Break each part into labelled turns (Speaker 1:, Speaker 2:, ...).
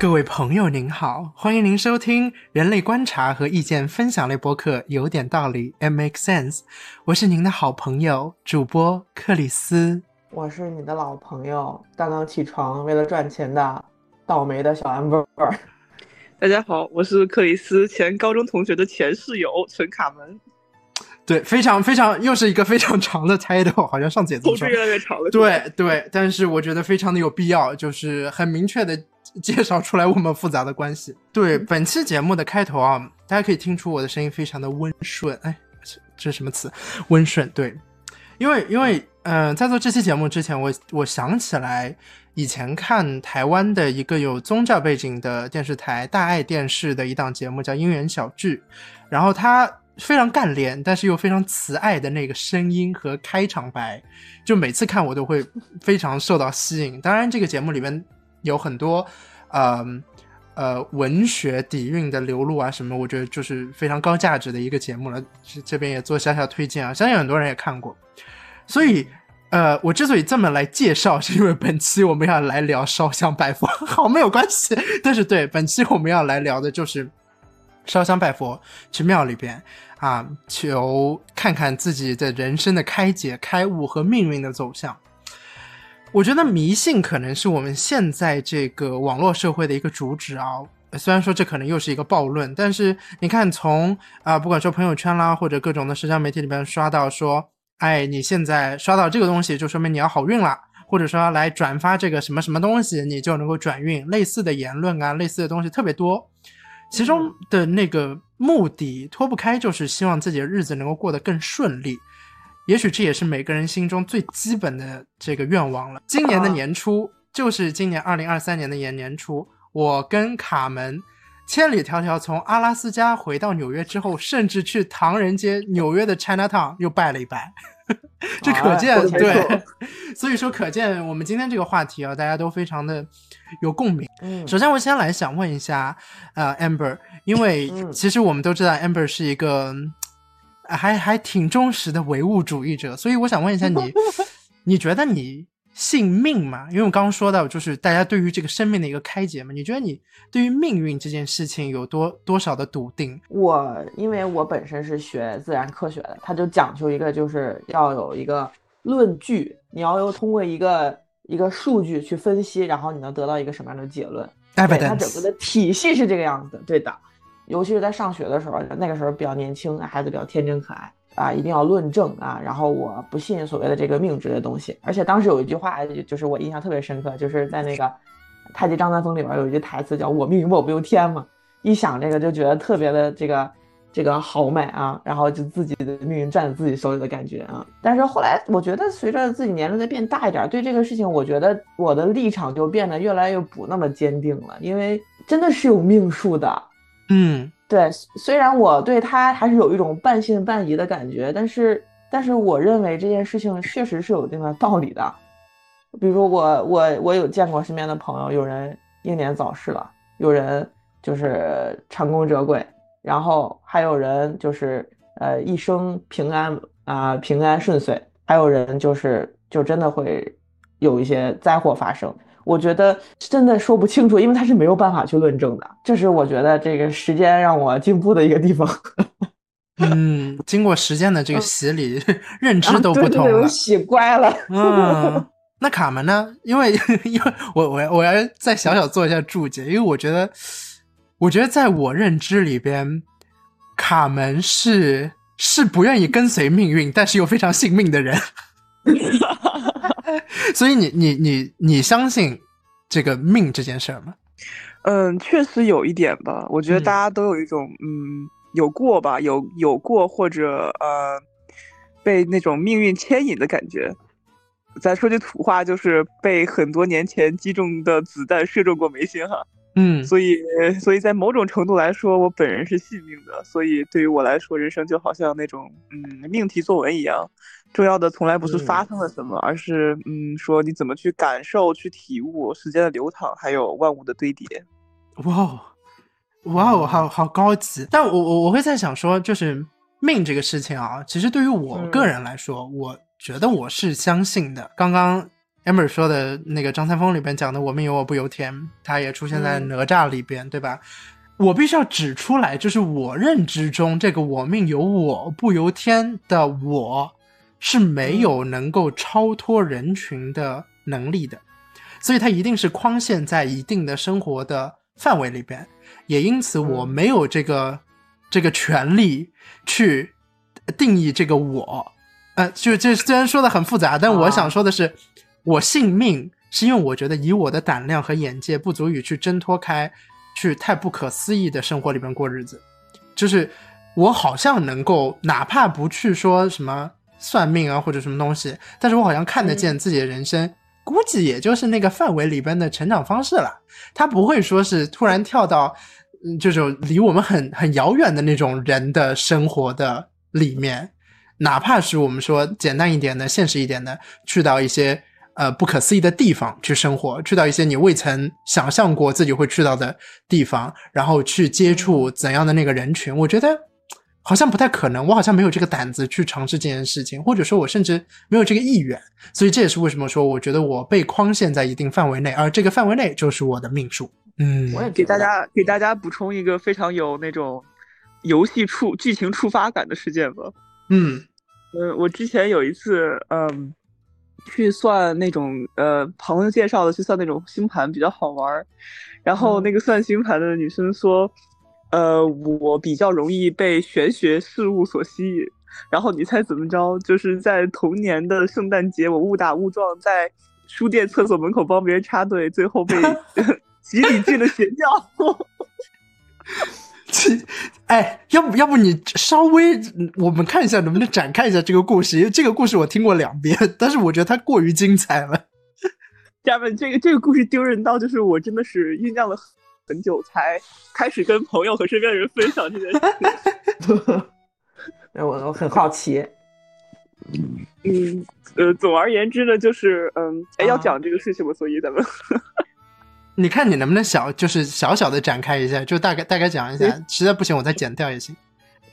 Speaker 1: 各位朋友您好，欢迎您收听人类观察和意见分享类播客《有点道理》，It makes sense。我是您的好朋友主播克里斯，
Speaker 2: 我是你的老朋友，刚刚起床为了赚钱的倒霉的小 amber。
Speaker 3: 大家好，我是克里斯前高中同学的前室友陈卡门。
Speaker 1: 对，非常非常，又是一个非常 长的 title，好像上次也这么说。
Speaker 3: 越来越长了。
Speaker 1: 对对，但是我觉得非常的有必要，就是很明确的介绍出来我们复杂的关系。对，本期节目的开头啊，大家可以听出我的声音非常的温顺。哎，这是什么词？温顺。对，因为因为嗯，在做这期节目之前，我我想起来以前看台湾的一个有宗教背景的电视台大爱电视的一档节目叫《姻缘小聚》，然后它。非常干练，但是又非常慈爱的那个声音和开场白，就每次看我都会非常受到吸引。当然，这个节目里面有很多，呃呃，文学底蕴的流露啊什么，我觉得就是非常高价值的一个节目了。这边也做小小推荐啊，相信很多人也看过。所以，呃，我之所以这么来介绍，是因为本期我们要来聊烧香拜佛，好没有关系。但是，对本期我们要来聊的就是烧香拜佛，去庙里边。啊，求看看自己的人生的开解、开悟和命运的走向。我觉得迷信可能是我们现在这个网络社会的一个主旨啊。虽然说这可能又是一个暴论，但是你看，从啊，不管说朋友圈啦，或者各种的社交媒体里面刷到说，哎，你现在刷到这个东西，就说明你要好运了，或者说来转发这个什么什么东西，你就能够转运。类似的言论啊，类似的东西特别多，其中的那个。目的脱不开，就是希望自己的日子能够过得更顺利。也许这也是每个人心中最基本的这个愿望了。今年的年初，就是今年二零二三年的年年初，我跟卡门千里迢迢从阿拉斯加回到纽约之后，甚至去唐人街纽约的 China Town 又拜了一拜。这可见，对，所以说可见我们今天这个话题啊，大家都非常的有共鸣。嗯，首先我先来想问一下，呃，Amber，因为其实我们都知道 Amber 是一个还还挺忠实的唯物主义者，所以我想问一下你，你觉得你？信命吗，因为我刚刚说到，就是大家对于这个生命的一个开解嘛。你觉得你对于命运这件事情有多多少的笃定？
Speaker 2: 我因为我本身是学自然科学的，它就讲究一个，就是要有一个论据，你要有通过一个一个数据去分析，然后你能得到一个什么样的结论？对，它整个的体系是这个样子的。对的，尤其是在上学的时候，那个时候比较年轻，孩子比较天真可爱。啊，一定要论证啊！然后我不信所谓的这个命值的东西，而且当时有一句话，就是我印象特别深刻，就是在那个《太极张三丰》里边有一句台词，叫“我命由我不由天”嘛。一想这个就觉得特别的这个这个豪迈啊，然后就自己的命运攥在自己手里的感觉啊。但是后来我觉得，随着自己年龄在变大一点，对这个事情，我觉得我的立场就变得越来越不那么坚定了，因为真的是有命数的，
Speaker 1: 嗯。
Speaker 2: 对，虽然我对他还是有一种半信半疑的感觉，但是，但是我认为这件事情确实是有一定的道理的。比如我，我，我有见过身边的朋友，有人英年早逝了，有人就是成功折桂，然后还有人就是呃一生平安啊，平安顺遂，还有人就是就真的会有一些灾祸发生。我觉得真的说不清楚，因为他是没有办法去论证的。这是我觉得这个时间让我进步的一个地方。
Speaker 1: 嗯，经过时间的这个洗礼，认知都不同
Speaker 2: 了，洗乖了。
Speaker 1: 嗯，那卡门呢？因为因为我我我要再小小做一下注解，因为我觉得，我觉得在我认知里边，卡门是是不愿意跟随命运，但是又非常信命的人。所以你你你你相信这个命这件事儿吗？
Speaker 3: 嗯，确实有一点吧。我觉得大家都有一种嗯有过吧，有有过或者呃被那种命运牵引的感觉。咱说句土话，就是被很多年前击中的子弹射中过眉心哈。
Speaker 1: 嗯，
Speaker 3: 所以所以在某种程度来说，我本人是信命的。所以对于我来说，人生就好像那种嗯命题作文一样。重要的从来不是发生了什么，而是嗯，说你怎么去感受、去体悟时间的流淌，还有万物的堆叠。
Speaker 1: 哇哦，哇哦，好好高级。但我我我会在想说，就是命这个事情啊，其实对于我个人来说，我觉得我是相信的。刚刚 Amber 说的那个张三丰里边讲的“我命由我不由天”，它也出现在哪吒里边，对吧？我必须要指出来，就是我认知中这个“我命由我不由天”的我是没有能够超脱人群的能力的，所以它一定是框限在一定的生活的范围里边，也因此我没有这个这个权利去定义这个我。呃，就这虽然说的很复杂，但我想说的是。我信命是因为我觉得以我的胆量和眼界不足以去挣脱开，去太不可思议的生活里边过日子，就是我好像能够哪怕不去说什么算命啊或者什么东西，但是我好像看得见自己的人生，估计也就是那个范围里边的成长方式了。他不会说是突然跳到嗯这种离我们很很遥远的那种人的生活的里面，哪怕是我们说简单一点的、现实一点的，去到一些。呃，不可思议的地方去生活，去到一些你未曾想象过自己会去到的地方，然后去接触怎样的那个人群，我觉得好像不太可能。我好像没有这个胆子去尝试这件事情，或者说，我甚至没有这个意愿。所以这也是为什么说，我觉得我被框限在一定范围内，而这个范围内就是我的命数。嗯，
Speaker 3: 我也给大家给大家补充一个非常有那种游戏触剧情触发感的事件吧。
Speaker 1: 嗯
Speaker 3: 嗯，我之前有一次，嗯。去算那种呃朋友介绍的去算那种星盘比较好玩儿，然后那个算星盘的女生说，呃我比较容易被玄学事物所吸引，然后你猜怎么着？就是在同年的圣诞节，我误打误撞在书店厕所门口帮别人插队，最后被 集体进了邪教。
Speaker 1: 哎，要不要不你稍微我们看一下能不能展开一下这个故事？因为这个故事我听过两遍，但是我觉得它过于精彩了。
Speaker 3: 家人们，这个这个故事丢人到就是我真的是酝酿了很久才开始跟朋友和身边的人分享这件事。
Speaker 2: 哎，我我很好奇。
Speaker 3: 嗯呃，总而言之呢，就是嗯，哎，要讲这个事情吗？所以咱们。
Speaker 1: 你看你能不能小，就是小小的展开一下，就大概大概讲一下，实在不行我再剪掉也行。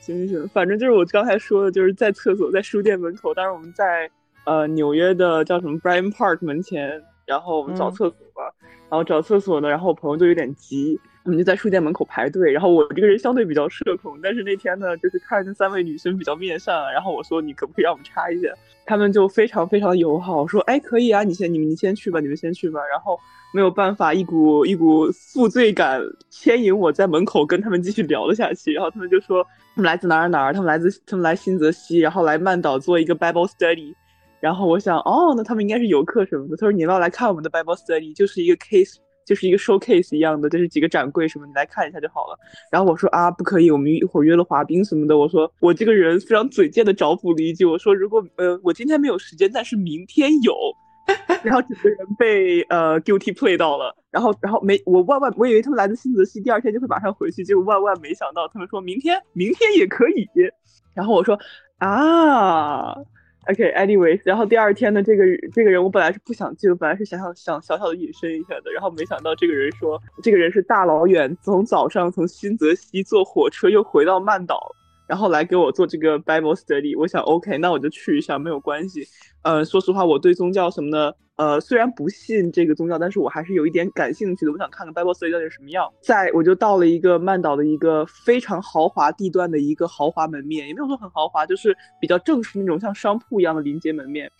Speaker 3: 行行行，反正就是我刚才说的，就是在厕所，在书店门口。当时我们在呃纽约的叫什么 Bryant Park 门前，然后我们找厕所吧。然后找厕所呢，然后我朋友就有点急，我们就在书店门口排队。然后我这个人相对比较社恐，但是那天呢，就是看那三位女生比较面善，然后我说你可不可以让我们插一下？他们就非常非常友好，说哎可以啊，你先你们你先去吧，你们先去吧。然后。没有办法，一股一股负罪感牵引我在门口跟他们继续聊了下去。然后他们就说他们来自哪儿哪儿，他们来自他们来新泽西，然后来曼岛做一个 Bible study。然后我想，哦，那他们应该是游客什么的。他说你要来看我们的 Bible study，就是一个 case，就是一个 showcase 一样的，就是几个展柜什么，你来看一下就好了。然后我说啊，不可以，我们一会儿约了滑冰什么的。我说我这个人非常嘴贱的找补了一句，我说如果呃我今天没有时间，但是明天有。然后整个人被呃 guilty play 到了，然后然后没我万万我以为他们来自新泽西，第二天就会马上回去，结果万万没想到他们说明天明天也可以，然后我说啊，OK anyways，然后第二天呢，这个这个人我本来是不想进，本来是想想想小小的隐身一下的，然后没想到这个人说这个人是大老远从早上从新泽西坐火车又回到曼岛。然后来给我做这个 Bible study，我想 OK，那我就去一下，没有关系。呃，说实话，我对宗教什么的，呃，虽然不信这个宗教，但是我还是有一点感兴趣的。我想看看 Bible study 到底什么样。在我就到了一个曼岛的一个非常豪华地段的一个豪华门面，也没有说很豪华，就是比较正式那种像商铺一样的临街门面。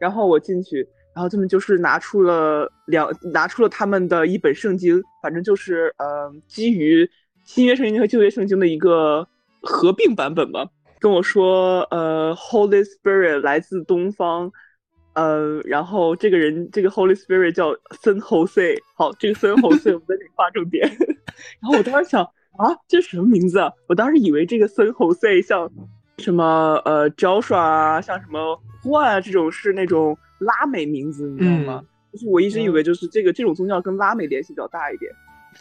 Speaker 3: 然后我进去，然后他们就是拿出了两，拿出了他们的一本圣经，反正就是呃，基于新约圣经和旧约圣经的一个。合并版本吧，跟我说，呃，Holy Spirit 来自东方，呃，然后这个人，这个 Holy Spirit 叫森侯 C，好，这个森侯 C 我们在这里划重点。然后我当时想，啊，这是什么名字啊？我当时以为这个森侯 C 像什么，呃，Joshua 啊，像什么 Juan 啊这种是那种拉美名字，你知道吗？就是我一直以为就是这个这种宗教跟拉美联系比较大一点。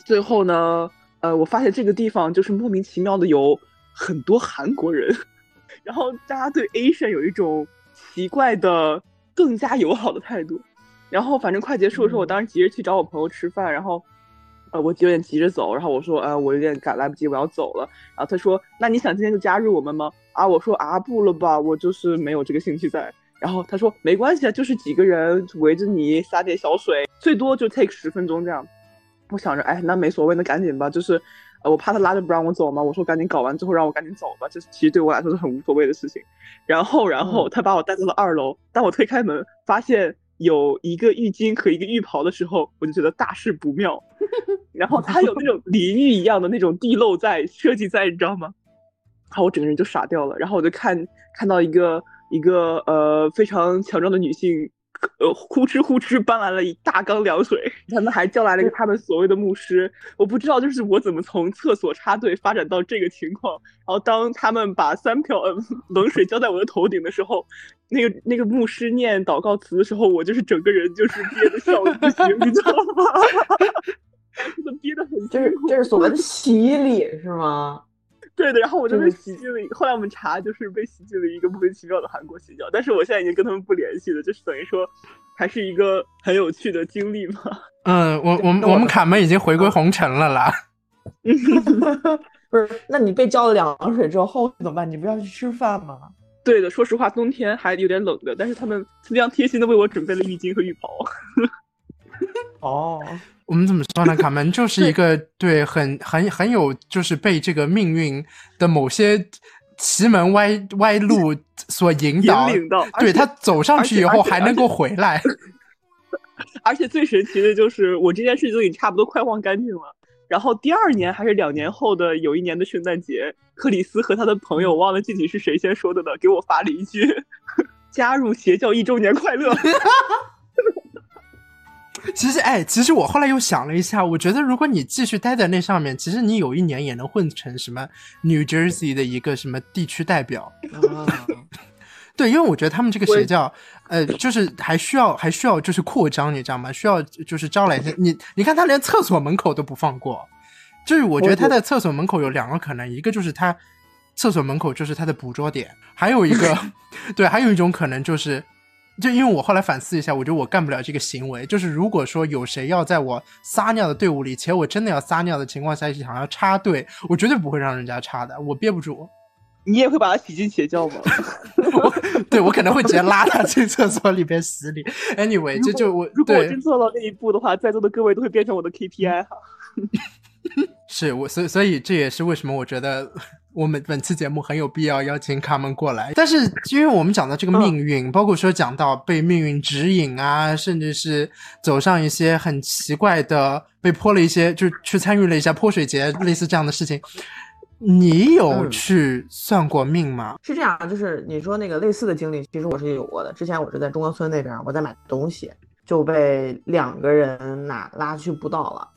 Speaker 3: 最后呢，呃，我发现这个地方就是莫名其妙的有。很多韩国人，然后大家对 Asian 有一种奇怪的、更加友好的态度。然后反正快结束的时候，我当时急着去找我朋友吃饭，然后呃，我有点急着走，然后我说，呃，我有点赶来不及，我要走了。然后他说，那你想今天就加入我们吗？啊，我说啊，不了吧，我就是没有这个兴趣在。然后他说没关系啊，就是几个人围着你洒点小水，最多就 take 十分钟这样。我想着，哎，那没所谓，那赶紧吧。就是，呃，我怕他拉着不让我走嘛。我说赶紧搞完之后让我赶紧走吧。这其实对我来说是很无所谓的事情。然后，然后他把我带到了二楼。当我推开门，发现有一个浴巾和一个浴袍的时候，我就觉得大事不妙。然后他有那种淋浴一样的那种地漏在设计在，你知道吗？然后我整个人就傻掉了。然后我就看看到一个一个呃非常强壮的女性。呃，呼哧呼哧搬来了一大缸凉水，他们还叫来了一个他们所谓的牧师。我不知道，就是我怎么从厕所插队发展到这个情况。然后当他们把三瓢冷水浇在我的头顶的时候，那个那个牧师念祷告词的时候，我就是整个人就是憋得笑不行，你知道吗？憋得很，
Speaker 2: 这是这是所谓的 洗礼是吗？
Speaker 3: 对的，然后我就被洗进了。后来我们查，就是被洗进了一个莫名其妙的韩国邪教。但是我现在已经跟他们不联系了，就是等于说，还是一个很有趣的经历嘛。
Speaker 1: 嗯，我我们我们卡门已经回归红尘了啦。
Speaker 2: 不是，那你被浇了凉水之后怎么办？你不要去吃饭吗？
Speaker 3: 对的，说实话，冬天还有点冷的，但是他们非常贴心的为我准备了浴巾和浴袍。
Speaker 2: 哦。
Speaker 1: 我们怎么说呢？卡门就 是一个对很很很有，就是被这个命运的某些奇门歪歪路所引导，对他走上去以后还能够回来。
Speaker 3: 而且最神奇的就是，我这件事情已经差不多快忘干净了。然后第二年还是两年后的有一年的圣诞节，克里斯和他的朋友忘了具体是谁先说的了，给我发了一句：“加入邪教一周年快乐。”
Speaker 1: 其实，哎，其实我后来又想了一下，我觉得如果你继续待在那上面，其实你有一年也能混成什么 New Jersey 的一个什么地区代表。对，因为我觉得他们这个邪教，呃，就是还需要还需要就是扩张，你知道吗？需要就是招来你，你看他连厕所门口都不放过，就是我觉得他在厕所门口有两个可能，一个就是他厕所门口就是他的捕捉点，还有一个，对，还有一种可能就是。就因为我后来反思一下，我觉得我干不了这个行为。就是如果说有谁要在我撒尿的队伍里，且我真的要撒尿的情况下想要插队，我绝对不会让人家插的，我憋不住。
Speaker 3: 你也会把他洗进邪教吗？
Speaker 1: 对，我可能会直接拉他进厕所里边洗礼。Anyway，这就我
Speaker 3: 如果我真做到那一步的话，在座的各位都会变成我的 KPI 哈。
Speaker 1: 是我，所以所以这也是为什么我觉得。我们本期节目很有必要邀请卡门过来，但是因为我们讲到这个命运，包括说讲到被命运指引啊，甚至是走上一些很奇怪的，被泼了一些，就是去参与了一下泼水节类似这样的事情，你有去算过命吗？
Speaker 2: 是这样，就是你说那个类似的经历，其实我是有过的。之前我是在中关村那边，我在买东西，就被两个人拿拉去布道了。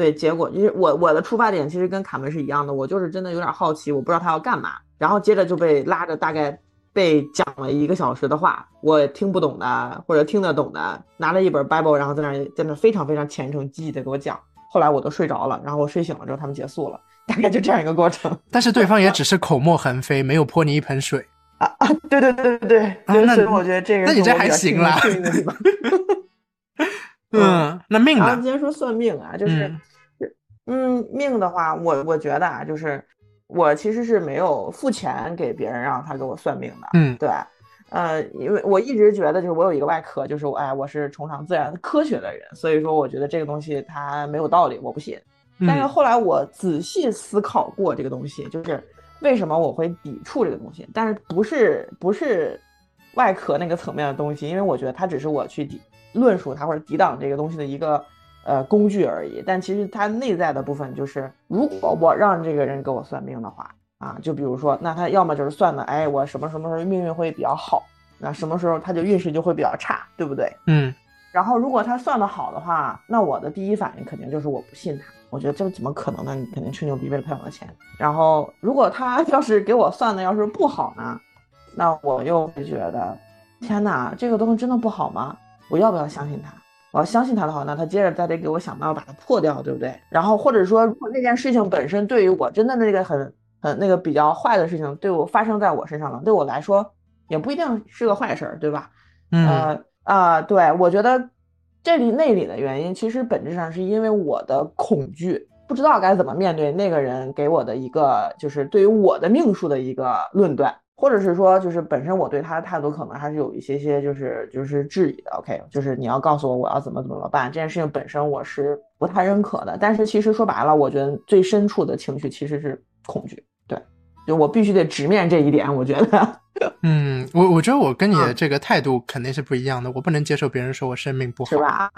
Speaker 2: 对，结果就是我我的出发点其实跟卡门是一样的，我就是真的有点好奇，我不知道他要干嘛，然后接着就被拉着，大概被讲了一个小时的话，我听不懂的或者听得懂的，拿了一本 Bible，然后在那在那非常非常虔诚积极的给我讲，后来我都睡着了，然后我睡醒了之后他们结束了，大概就这样一个过程。
Speaker 1: 但是对方也只是口沫横飞，没有泼你一盆水
Speaker 2: 啊啊！对对对对对，那我觉得这个
Speaker 1: 那你这还行啦。嗯，那命呢？
Speaker 2: 今天说算命啊，就是。嗯，命的话，我我觉得啊，就是我其实是没有付钱给别人让他给我算命的。
Speaker 1: 嗯，
Speaker 2: 对，呃，因为我一直觉得，就是我有一个外壳，就是我哎，我是崇尚自然科学的人，所以说我觉得这个东西它没有道理，我不信。但是后来我仔细思考过这个东西，就是为什么我会抵触这个东西，但是不是不是外壳那个层面的东西，因为我觉得它只是我去抵论述它或者抵挡这个东西的一个。呃，工具而已，但其实它内在的部分就是，如果我让这个人给我算命的话，啊，就比如说，那他要么就是算的，哎，我什么什么时候命运会比较好，那什么时候他就运势就会比较差，对不对？
Speaker 1: 嗯。
Speaker 2: 然后如果他算的好的话，那我的第一反应肯定就是我不信他，我觉得这怎么可能呢？你肯定吹牛逼为了骗我的钱。然后如果他要是给我算的要是不好呢，那我又会觉得，天哪，这个东西真的不好吗？我要不要相信他？我要相信他的话，那他接着再得给我想办法把它破掉，对不对？然后或者说，如果那件事情本身对于我真的那个很很那个比较坏的事情，对我发生在我身上了，对我来说也不一定是个坏事儿，对吧？
Speaker 1: 嗯
Speaker 2: 啊，对，我觉得这里那里的原因，其实本质上是因为我的恐惧，不知道该怎么面对那个人给我的一个就是对于我的命数的一个论断。或者是说，就是本身我对他的态度可能还是有一些些，就是就是质疑的。OK，就是你要告诉我我要怎么怎么办，这件事情本身我是不太认可的。但是其实说白了，我觉得最深处的情绪其实是恐惧。对，就我必须得直面这一点。我觉得，
Speaker 1: 嗯，我我觉得我跟你的这个态度肯定是不一样的。我不能接受别人说我生命不好，
Speaker 2: 是吧？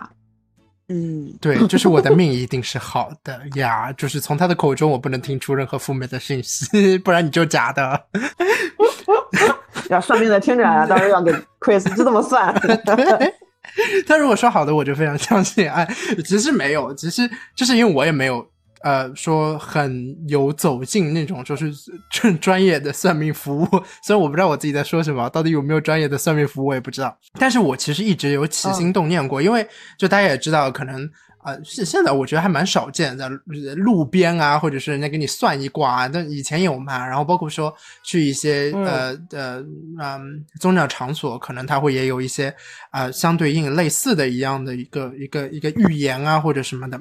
Speaker 3: 嗯，
Speaker 1: 对，就是我的命一定是好的呀。就是从他的口中，我不能听出任何负面的信息，不然你就假的。
Speaker 2: 要算命的听着啊，到时候要给 Chris 就这么算。
Speaker 1: 他如果说好的，我就非常相信。哎，其实没有，其实就是因为我也没有呃说很有走进那种就是 正专业的算命服务。虽然我不知道我自己在说什么，到底有没有专业的算命服务我也不知道。但是我其实一直有起心动念过，因为就大家也知道，可能。啊，现现在我觉得还蛮少见，在路边啊，或者是人家给你算一卦啊，但以前有嘛。然后包括说去一些呃呃嗯宗教场所，可能他会也有一些啊相对应类似的一样的一个一个一个预言啊或者什么的。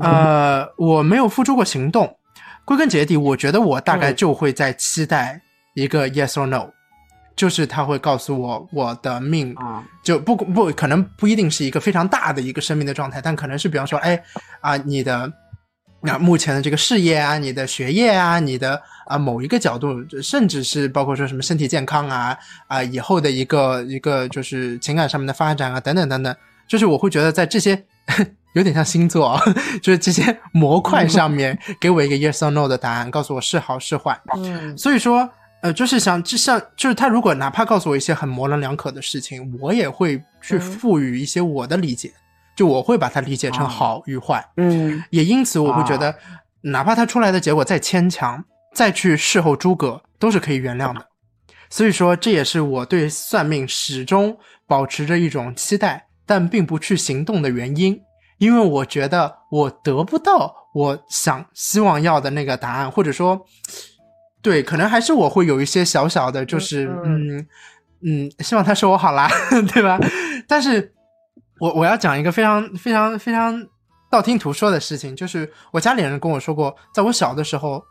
Speaker 1: 呃，我没有付出过行动，归根结底，我觉得我大概就会在期待一个 yes or no。就是他会告诉我我的命
Speaker 2: 啊，
Speaker 1: 就不不可能不一定是一个非常大的一个生命的状态，但可能是比方说，哎啊，你的那目前的这个事业啊，你的学业啊，你的啊某一个角度，甚至是包括说什么身体健康啊啊以后的一个一个就是情感上面的发展啊等等等等，就是我会觉得在这些 有点像星座，就是这些模块上面给我一个 yes or no 的答案，告诉我是好是坏。
Speaker 2: 嗯，
Speaker 1: 所以说。呃，就是想，就像，就是他如果哪怕告诉我一些很模棱两可的事情，我也会去赋予一些我的理解，就我会把它理解成好与坏。
Speaker 2: 嗯，
Speaker 1: 也因此我会觉得，哪怕他出来的结果再牵强，再去事后诸葛都是可以原谅的。所以说，这也是我对算命始终保持着一种期待，但并不去行动的原因，因为我觉得我得不到我想希望要的那个答案，或者说。对，可能还是我会有一些小小的，就是嗯嗯，希望他说我好啦，对吧？但是，我我要讲一个非常非常非常道听途说的事情，就是我家里人跟我说过，在我小的时候，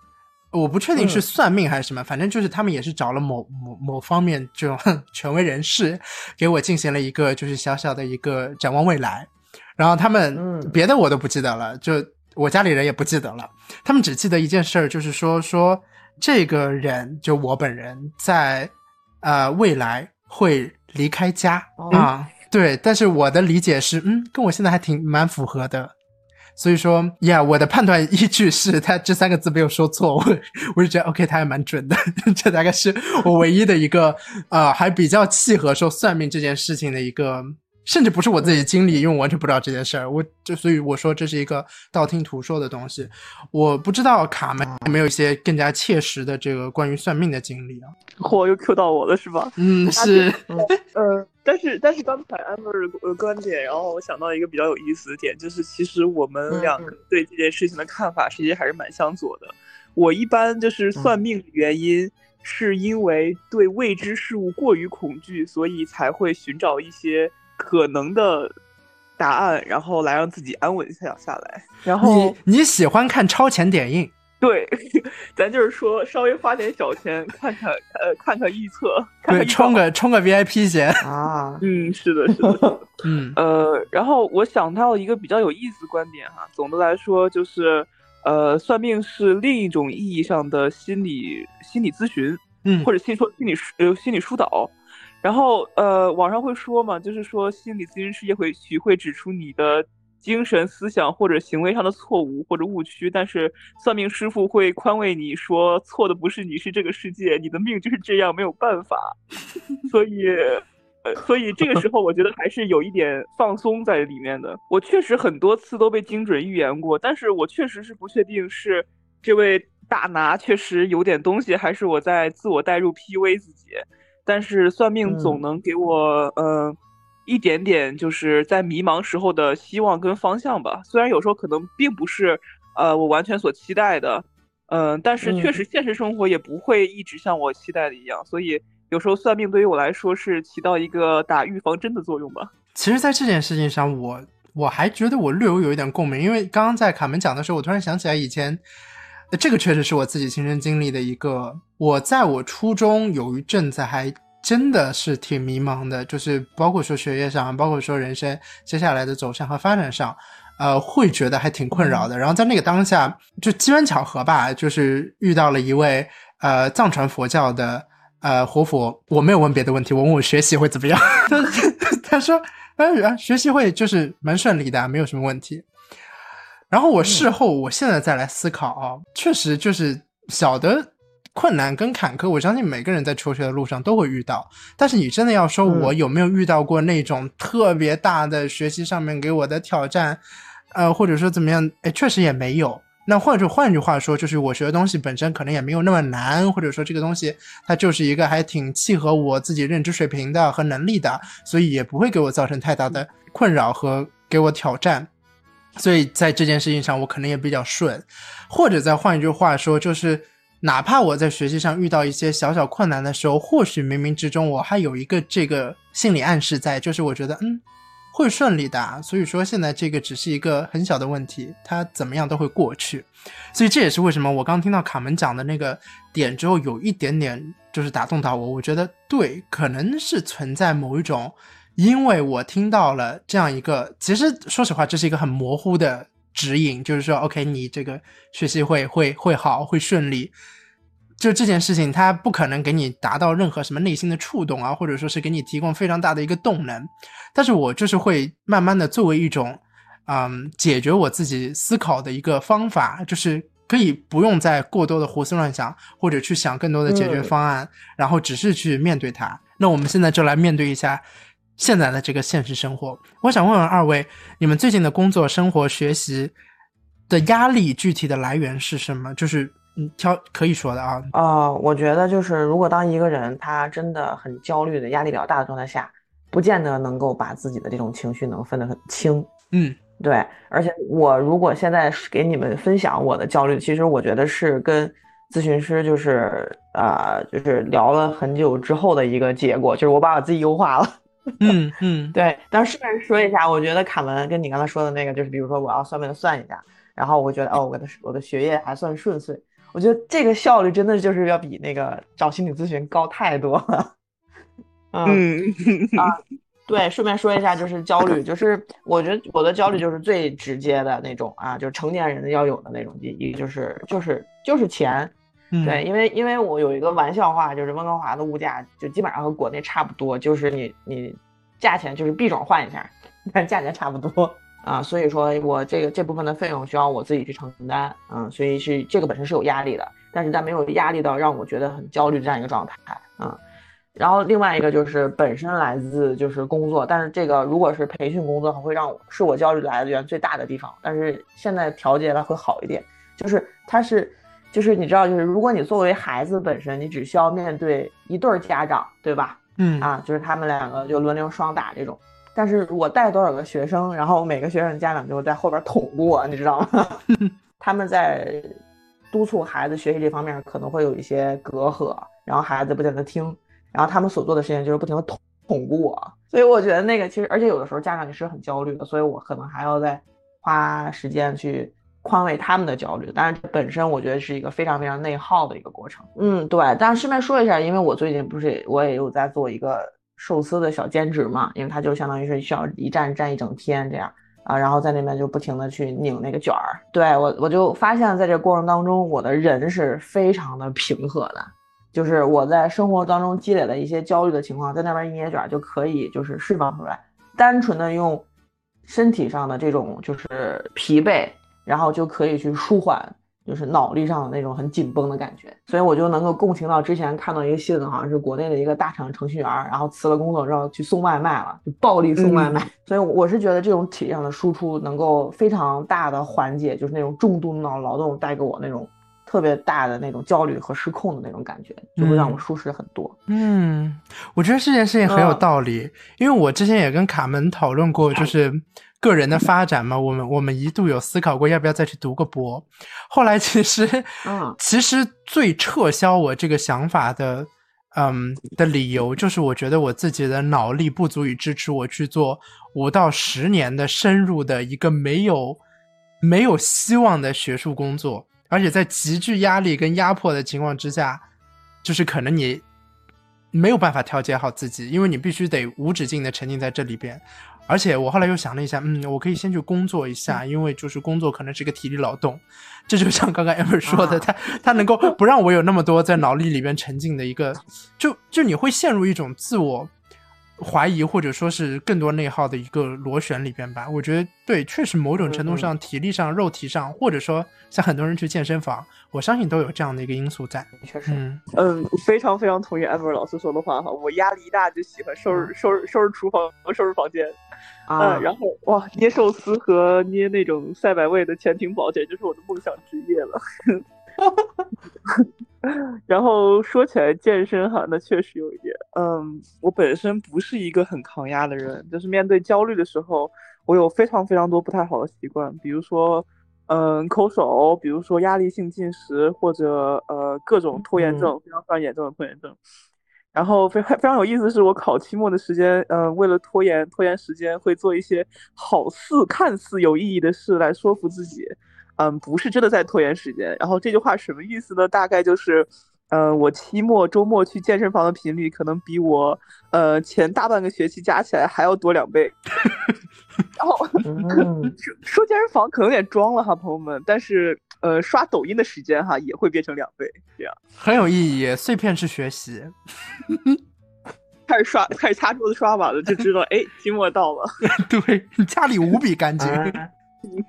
Speaker 1: 我不确定是算命还是什么，反正就是他们也是找了某某某方面这种 权威人士，给我进行了一个就是小小的一个展望未来，然后他们别的我都不记得了，就我家里人也不记得了，他们只记得一件事儿，就是说说。这个人就我本人在，呃，未来会离开家啊，对，但是我的理解是，嗯，跟我现在还挺蛮符合的，所以说，呀，我的判断依据是他这三个字没有说错，我我就觉得 OK，他还蛮准的，这大概是我唯一的一个，呃，还比较契合说算命这件事情的一个。甚至不是我自己经历，因为我完全不知道这件事儿。我就所以我说这是一个道听途说的东西。我不知道卡门有没有一些更加切实的这个关于算命的经历啊？
Speaker 3: 嚯，又 Q 到我了是吧？
Speaker 1: 嗯，是。
Speaker 3: 呃，但是但是刚才 Amber 的观点，然后我想到一个比较有意思的点，就是其实我们两个对这件事情的看法，实际还是蛮相左的。我一般就是算命的原因，是因为对未知事物过于恐惧，所以才会寻找一些。可能的答案，然后来让自己安稳下下来。然后
Speaker 1: 你你喜欢看超前点映？
Speaker 3: 对，咱就是说稍微花点小钱看看，呃，看看预测，
Speaker 1: 对，充个充个 VIP 先
Speaker 2: 啊。
Speaker 3: 嗯，是的，是的，嗯，呃，然后我想到一个比较有意思的观点哈。总的来说，就是呃，算命是另一种意义上的心理心理咨询，
Speaker 1: 嗯，
Speaker 3: 或者心说心理呃心理疏导。然后，呃，网上会说嘛，就是说心理咨询师也会许会指出你的精神、思想或者行为上的错误或者误区，但是算命师傅会宽慰你说，错的不是你，是这个世界，你的命就是这样，没有办法。所以，所以这个时候我觉得还是有一点放松在里面的。我确实很多次都被精准预言过，但是我确实是不确定是这位大拿确实有点东西，还是我在自我代入 PUA 自己。但是算命总能给我，呃，一点点就是在迷茫时候的希望跟方向吧。虽然有时候可能并不是，呃，我完全所期待的，嗯，但是确实现实生活也不会一直像我期待的一样。所以有时候算命对于我来说是起到一个打预防针的作用吧。
Speaker 1: 其实，在这件事情上，我我还觉得我略有有一点共鸣，因为刚刚在卡门讲的时候，我突然想起来以前。这个确实是我自己亲身经历的一个。我在我初中有一阵子还真的是挺迷茫的，就是包括说学业上，包括说人生接下来的走向和发展上，呃，会觉得还挺困扰的。然后在那个当下，就机缘巧合吧，就是遇到了一位呃藏传佛教的呃活佛。我没有问别的问题，我问我学习会怎么样。他 他说，哎，学习会就是蛮顺利的，没有什么问题。然后我事后，我现在再来思考啊，确实就是小的困难跟坎坷，我相信每个人在求学的路上都会遇到。但是你真的要说，我有没有遇到过那种特别大的学习上面给我的挑战，呃，或者说怎么样？哎，确实也没有。那或者换句话说，就是我学的东西本身可能也没有那么难，或者说这个东西它就是一个还挺契合我自己认知水平的和能力的，所以也不会给我造成太大的困扰和给我挑战。所以在这件事情上，我可能也比较顺，或者再换一句话说，就是哪怕我在学习上遇到一些小小困难的时候，或许冥冥之中我还有一个这个心理暗示在，就是我觉得嗯会顺利的。所以说现在这个只是一个很小的问题，它怎么样都会过去。所以这也是为什么我刚听到卡门讲的那个点之后，有一点点就是打动到我。我觉得对，可能是存在某一种。因为我听到了这样一个，其实说实话，这是一个很模糊的指引，就是说，OK，你这个学习会会会好，会顺利。就这件事情，它不可能给你达到任何什么内心的触动啊，或者说是给你提供非常大的一个动能。但是我就是会慢慢的作为一种，嗯，解决我自己思考的一个方法，就是可以不用再过多的胡思乱想，或者去想更多的解决方案，然后只是去面对它。那我们现在就来面对一下。现在的这个现实生活，我想问问二位，你们最近的工作、生活、学习的压力具体的来源是什么？就是嗯，挑可以说的啊。
Speaker 2: 啊，我觉得就是，如果当一个人他真的很焦虑的、压力比较大的状态下，不见得能够把自己的这种情绪能分得很清。
Speaker 1: 嗯，
Speaker 2: 对。而且我如果现在给你们分享我的焦虑，其实我觉得是跟咨询师就是啊，就是聊了很久之后的一个结果，就是我把我自己优化了。
Speaker 1: 嗯嗯，
Speaker 2: 对，但是顺便说一下，我觉得卡门跟你刚才说的那个，就是比如说我要算命算一下，然后我觉得哦，我的我的学业还算顺遂，我觉得这个效率真的就是要比那个找心理咨询高太多了。
Speaker 3: 嗯
Speaker 2: 啊，对，顺便说一下，就是焦虑，就是我觉得我的焦虑就是最直接的那种啊，就是成年人要有的那种记忆，就是就是就是钱。对，因为因为我有一个玩笑话，就是温哥华的物价就基本上和国内差不多，就是你你价钱就是币种换一下，但价钱差不多。啊，所以说我这个这部分的费用需要我自己去承担，嗯，所以是这个本身是有压力的，但是但没有压力到让我觉得很焦虑这样一个状态，嗯，然后另外一个就是本身来自就是工作，但是这个如果是培训工作，会让我是我焦虑来源最大的地方，但是现在调节了会好一点，就是它是。就是你知道，就是如果你作为孩子本身，你只需要面对一对儿家长，对吧？
Speaker 1: 嗯
Speaker 2: 啊，就是他们两个就轮流双打这种。但是我带多少个学生，然后每个学生的家长就在后边捅我，你知道吗？他们在督促孩子学习这方面可能会有一些隔阂，然后孩子不停的听，然后他们所做的事情就是不停的捅捅咕我。所以我觉得那个其实，而且有的时候家长也是很焦虑的，所以我可能还要再花时间去。宽慰他们的焦虑，但是本身我觉得是一个非常非常内耗的一个过程。嗯，对。但是顺便说一下，因为我最近不是我也有在做一个寿司的小兼职嘛，因为它就相当于是需要一站站一整天这样啊，然后在那边就不停的去拧那个卷儿。对我，我就发现在这过程当中，我的人是非常的平和的，就是我在生活当中积累的一些焦虑的情况，在那边一捏卷就可以就是释放出来，单纯的用身体上的这种就是疲惫。然后就可以去舒缓，就是脑力上的那种很紧绷的感觉，所以我就能够共情到之前看到一个新闻，好像是国内的一个大厂程序员，然后辞了工作之后去送外卖了，就暴力送外卖。所以我是觉得这种体力上的输出能够非常大的缓解，就是那种重度脑劳动带给我那种特别大的那种焦虑和失控的那种感觉，就会让我舒适很多。
Speaker 1: 嗯，我觉得这件事情很有道理，因为我之前也跟卡门讨论过，就是。个人的发展嘛，我们我们一度有思考过要不要再去读个博，后来其实，
Speaker 2: 嗯，
Speaker 1: 其实最撤销我这个想法的，嗯的理由就是我觉得我自己的脑力不足以支持我去做五到十年的深入的一个没有没有希望的学术工作，而且在极具压力跟压迫的情况之下，就是可能你没有办法调节好自己，因为你必须得无止境的沉浸在这里边。而且我后来又想了一下，嗯，我可以先去工作一下，因为就是工作可能是个体力劳动，这就像刚刚 Amber 说的，他他能够不让我有那么多在脑力里边沉浸的一个，就就你会陷入一种自我。怀疑或者说是更多内耗的一个螺旋里边吧，我觉得对，确实某种程度上体力上、肉体上，或者说像很多人去健身房，我相信都有这样的一个因素在。
Speaker 2: 确实，
Speaker 1: 嗯
Speaker 3: 嗯，非常非常同意 amber 老师说的话哈，我压力一大就喜欢收拾收拾收拾厨房和收拾房间，
Speaker 2: 啊，
Speaker 3: 然后哇，捏寿司和捏那种赛百味的潜艇堡，简直就是我的梦想职业了。然后说起来健身哈，那确实有一点，嗯，我本身不是一个很抗压的人，就是面对焦虑的时候，我有非常非常多不太好的习惯，比如说，嗯，抠手，比如说压力性进食，或者呃各种拖延症，非常非常严重的拖延症。然后非非常有意思的是，我考期末的时间，嗯，为了拖延拖延时间，会做一些好似看似有意义的事来说服自己。嗯，不是真的在拖延时间。然后这句话什么意思呢？大概就是，呃，我期末周末去健身房的频率可能比我呃前大半个学期加起来还要多两倍。然后 说说健身房可能有点装了哈，朋友们。但是呃，刷抖音的时间哈也会变成两倍，这样
Speaker 1: 很有意义。碎片式学习，
Speaker 3: 开始刷，开始擦桌子刷碗了，就知道 哎，期末到了。
Speaker 1: 对，家里无比干净。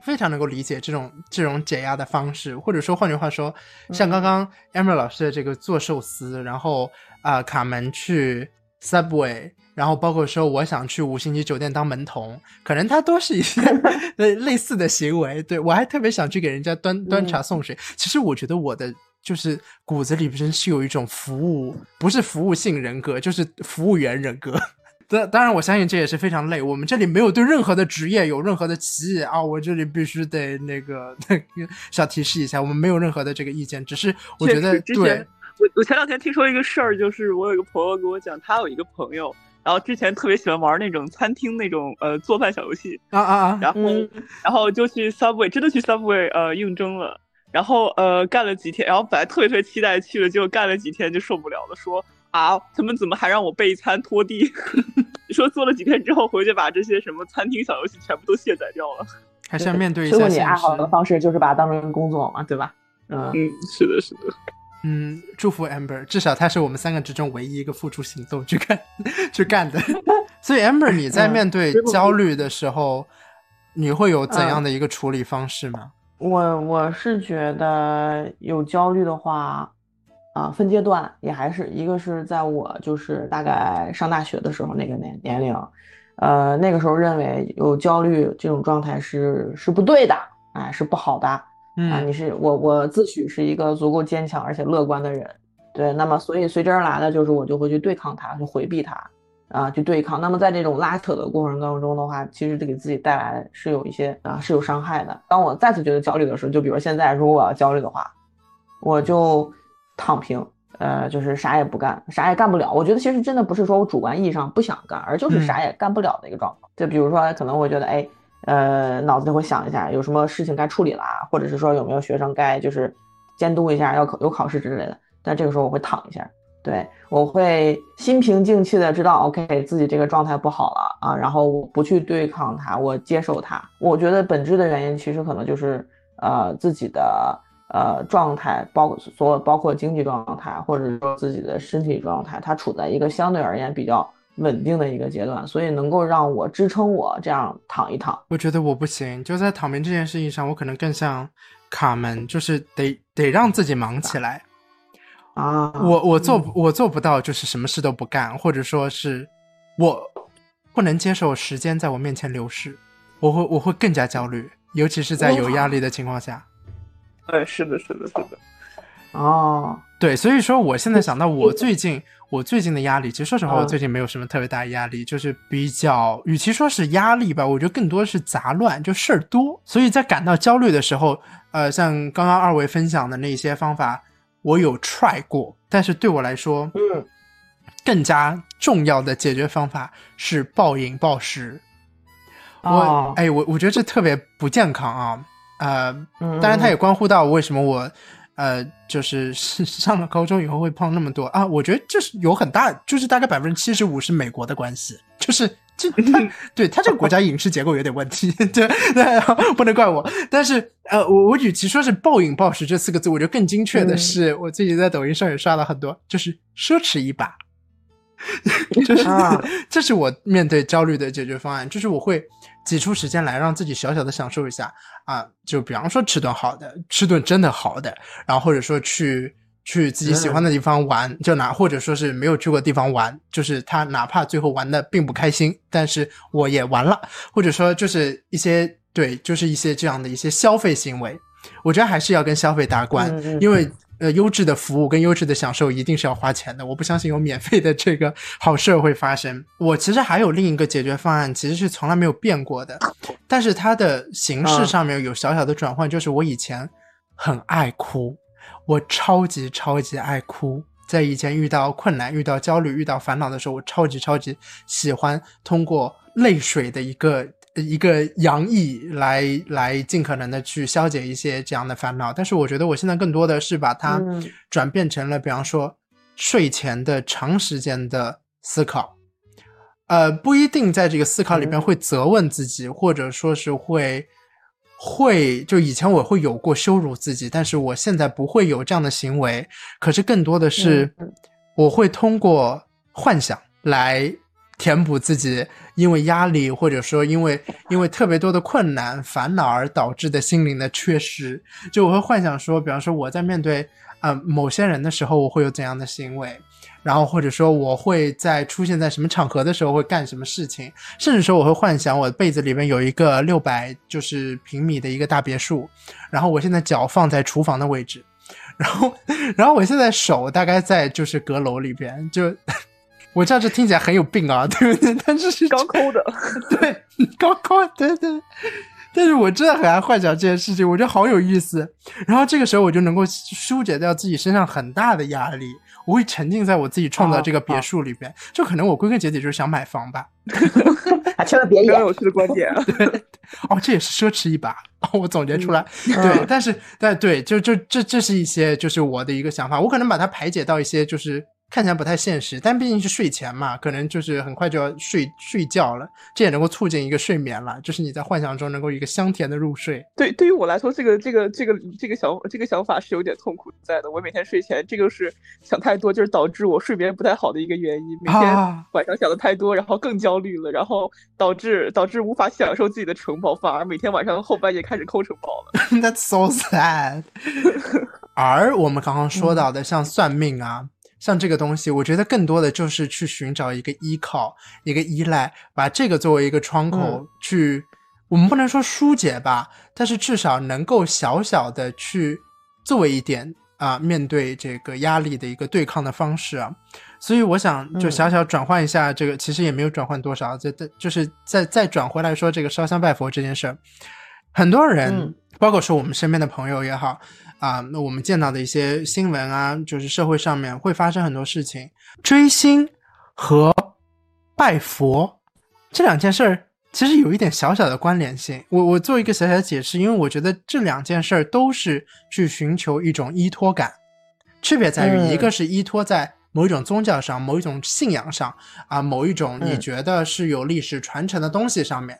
Speaker 1: 非常能够理解这种这种解压的方式，或者说换句话说，像刚刚 Amber 老师的这个做寿司，然后啊卡门去 Subway，然后包括说我想去五星级酒店当门童，可能他都是一些 类类似的行为。对我还特别想去给人家端端茶送水。其实我觉得我的就是骨子里边是有一种服务，不是服务性人格，就是服务员人格。当当然，我相信这也是非常累。我们这里没有对任何的职业有任何的歧义啊！我这里必须得那个那个 小提示一下，我们没有任何的这个意见，只是我觉得对。
Speaker 3: 我我前两天听说一个事儿，就是我有一个朋友跟我讲，他有一个朋友，然后之前特别喜欢玩那种餐厅那种呃做饭小游戏
Speaker 1: 啊啊啊，
Speaker 3: 然后然后就去 Subway，真的去 Subway 呃应征了，然后呃干了几天，然后本来特别特别期待去了，结果干了几天就受不了了，说。啊，他们怎么还让我备餐拖地？说做了几天之后回去把这些什么餐厅小游戏全部都卸载掉了，
Speaker 1: 还是要面对一下
Speaker 2: 你爱好的方式就是把它当成工作嘛，对吧？
Speaker 3: 嗯嗯，是的，是的。
Speaker 1: 嗯，祝福 Amber，至少他是我们三个之中唯一一个付出行动去干 去干的。所以 Amber，你在面对焦虑的时候，你会有怎样的一个处理方式吗？
Speaker 2: 我我是觉得有焦虑的话。啊，分阶段也还是一个是在我就是大概上大学的时候那个年年龄，呃，那个时候认为有焦虑这种状态是是不对的，哎，是不好的啊。你是我我自诩是一个足够坚强而且乐观的人，对，那么所以随之而来的就是我就会去对抗它，去回避它，啊，去对抗。那么在这种拉扯的过程当中的话，其实给自己带来是有一些啊是有伤害的。当我再次觉得焦虑的时候，就比如现在，如果我要焦虑的话，我就。躺平，呃，就是啥也不干，啥也干不了。我觉得其实真的不是说我主观意义上不想干，而就是啥也干不了的一个状况。就比如说，可能我觉得，哎，呃，脑子里会想一下有什么事情该处理了，或者是说有没有学生该就是监督一下，要考有考试之类的。但这个时候我会躺一下，对我会心平静气的知道，OK，自己这个状态不好了啊，然后我不去对抗它，我接受它。我觉得本质的原因其实可能就是呃自己的。呃，状态包所包括经济状态，或者说自己的身体状态，它处在一个相对而言比较稳定的一个阶段，所以能够让我支撑我这样躺一躺。
Speaker 1: 我觉得我不行，就在躺平这件事情上，我可能更像卡门，就是得得让自己忙起来
Speaker 2: 啊。
Speaker 1: 我我做我做不到，就是什么事都不干，或者说是我不能接受时间在我面前流逝，我会我会更加焦虑，尤其是在有压力的情况下。
Speaker 3: 对，是的，是的，是的。
Speaker 2: 哦，
Speaker 1: 对，所以说我现在想到我最近，我最近的压力，其实说实话，我最近没有什么特别大的压力，就是比较，与其说是压力吧，我觉得更多是杂乱，就事儿多。所以在感到焦虑的时候，呃，像刚刚二位分享的那些方法，我有 try 过，但是对我来说，
Speaker 2: 嗯，
Speaker 1: 更加重要的解决方法是暴饮暴食。我，哎，我我觉得这特别不健康啊。呃，当然它也关乎到为什么我。呃，就是 上了高中以后会胖那么多啊？我觉得这是有很大，就是大概百分之七十五是美国的关系，就是这 他对他这个国家饮食结构有点问题，对对，不能怪我。但是呃，我我与其说是暴饮暴食这四个字，我觉得更精确的是，我最近在抖音上也刷了很多，就是奢侈一把，就是这是我面对焦虑的解决方案，就是我会。挤出时间来让自己小小的享受一下。啊，就比方说吃顿好的，吃顿真的好的，然后或者说去去自己喜欢的地方玩，就哪或者说是没有去过地方玩，就是他哪怕最后玩的并不开心，但是我也玩了，或者说就是一些对，就是一些这样的一些消费行为，我觉得还是要跟消费搭关，因为。呃，优质的服务跟优质的享受一定是要花钱的，我不相信有免费的这个好事会发生。我其实还有另一个解决方案，其实是从来没有变过的，但是它的形式上面有小小的转换，就是我以前很爱哭，我超级超级爱哭，在以前遇到困难、遇到焦虑、遇到烦恼的时候，我超级超级喜欢通过泪水的一个。一个洋溢来来尽可能的去消解一些这样的烦恼，但是我觉得我现在更多的是把它转变成了，比方说睡前的长时间的思考，呃，不一定在这个思考里边会责问自己，或者说是会会就以前我会有过羞辱自己，但是我现在不会有这样的行为，可是更多的是我会通过幻想来。填补自己因为压力或者说因为因为特别多的困难烦恼而导致的心灵的缺失，就我会幻想说，比方说我在面对呃某些人的时候，我会有怎样的行为，然后或者说我会在出现在什么场合的时候会干什么事情，甚至说我会幻想我的被子里面有一个六百就是平米的一个大别墅，然后我现在脚放在厨房的位置，然后然后我现在手大概在就是阁楼里边就。我这样子听起来很有病啊，对不对？但是是
Speaker 3: 高抠的，
Speaker 1: 对，高抠，对对。但是我真的很爱幻想这件事情，我觉得好有意思。然后这个时候我就能够疏解掉自己身上很大的压力，我会沉浸在我自己创造这个别墅里边。就可能我归根结底就是想买房吧。
Speaker 2: 啊，千万别演。
Speaker 3: 有趣的观点。
Speaker 1: 对，哦，这也是奢侈一把。我总结出来。对，但是，但对，就就这这是一些就是我的一个想法，我可能把它排解到一些就是。看起来不太现实，但毕竟是睡前嘛，可能就是很快就要睡睡觉了，这也能够促进一个睡眠了，就是你在幻想中能够一个香甜的入睡。
Speaker 3: 对，对于我来说，这个这个这个这个想这个想法是有点痛苦在的。我每天睡前，这个是想太多，就是导致我睡眠不太好的一个原因。每天晚上想的太多，然后更焦虑了，然后导致导致无法享受自己的城堡，反而每天晚上后半夜开始抠城堡了。
Speaker 1: That's so sad。而我们刚刚说到的，像算命啊。像这个东西，我觉得更多的就是去寻找一个依靠，一个依赖，把这个作为一个窗口去，我们不能说疏解吧，但是至少能够小小的去作为一点啊，面对这个压力的一个对抗的方式啊。所以我想就小小转换一下这个，其实也没有转换多少，这这就是再再转回来说这个烧香拜佛这件事儿，很多人，包括说我们身边的朋友也好。啊，那我们见到的一些新闻啊，就是社会上面会发生很多事情，追星和拜佛这两件事儿其实有一点小小的关联性。我我做一个小小的解释，因为我觉得这两件事儿都是去寻求一种依托感，区别在于一个是依托在某一种宗教上、某一种信仰上啊，某一种你觉得是有历史传承的东西上面；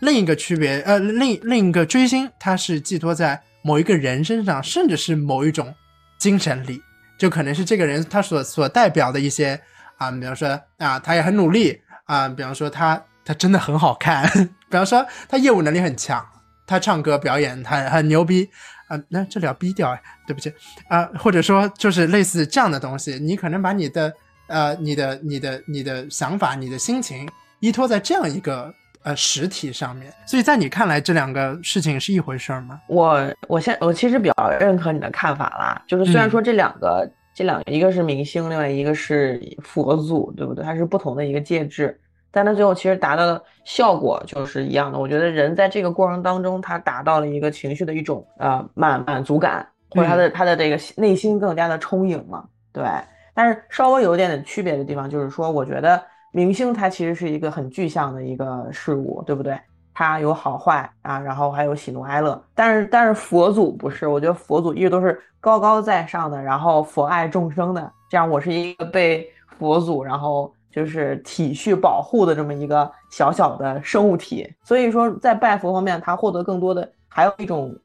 Speaker 1: 另一个区别，呃，另另一个追星，它是寄托在。某一个人身上，甚至是某一种精神力，就可能是这个人他所所代表的一些啊，比方说啊，他也很努力啊，比方说他他真的很好看，比方说他业务能力很强，他唱歌表演他很牛逼啊，那这里要逼掉，对不起啊，或者说就是类似这样的东西，你可能把你的呃你的你的你的想法、你的心情依托在这样一个。呃，实体上面，所以在你看来，这两个事情是一回事吗？
Speaker 2: 我我现我其实比较认可你的看法啦，就是虽然说这两个这两个一个是明星，另外一个是佛祖，对不对？它是不同的一个介质，但它最后其实达到的效果就是一样的。我觉得人在这个过程当中，他达到了一个情绪的一种呃满满足感，或者他的他的这个内心更加的充盈嘛，对。但是稍微有一点点区别的地方，就是说，我觉得。明星他其实是一个很具象的一个事物，对不对？它有好坏啊，然后还有喜怒哀乐。但是但是佛祖不是，我觉得佛祖一直都是高高在上的，然后佛爱众生的。这样我是一个被佛祖然后就是体恤保护的这么一个小小的生物体。所以说在拜佛方面，他获得更多的还有一种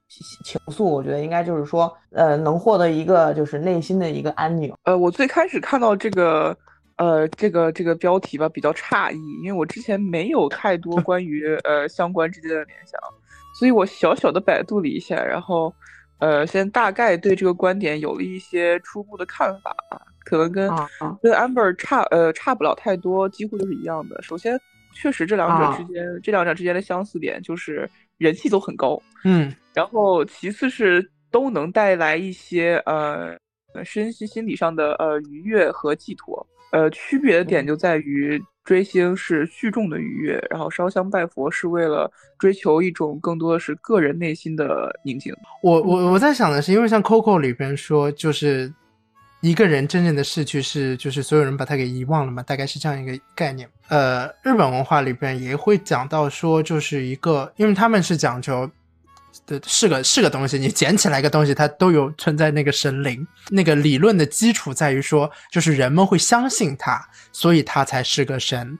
Speaker 2: 情愫，我觉得应该就是说，呃，能获得一个就是内心的一个安宁。
Speaker 3: 呃，我最开始看到这个。呃，这个这个标题吧比较诧异，因为我之前没有太多 关于呃相关之间的联想，所以我小小的百度了一下，然后呃先大概对这个观点有了一些初步的看法，可能跟跟 Amber 差呃差不了太多，几乎就是一样的。首先，确实这两者之间这两者之间的相似点就是人气都很高，
Speaker 1: 嗯，
Speaker 3: 然后其次是都能带来一些呃身心心理上的呃愉悦和寄托。呃，区别的点就在于追星是聚众的愉悦，然后烧香拜佛是为了追求一种更多的是个人内心的宁静。
Speaker 1: 我我我在想的是，因为像 Coco 里边说，就是一个人真正的逝去是，就是所有人把他给遗忘了嘛，大概是这样一个概念。呃，日本文化里边也会讲到说，就是一个，因为他们是讲究。对，是个是个东西，你捡起来一个东西，它都有存在那个神灵。那个理论的基础在于说，就是人们会相信它，所以它才是个神。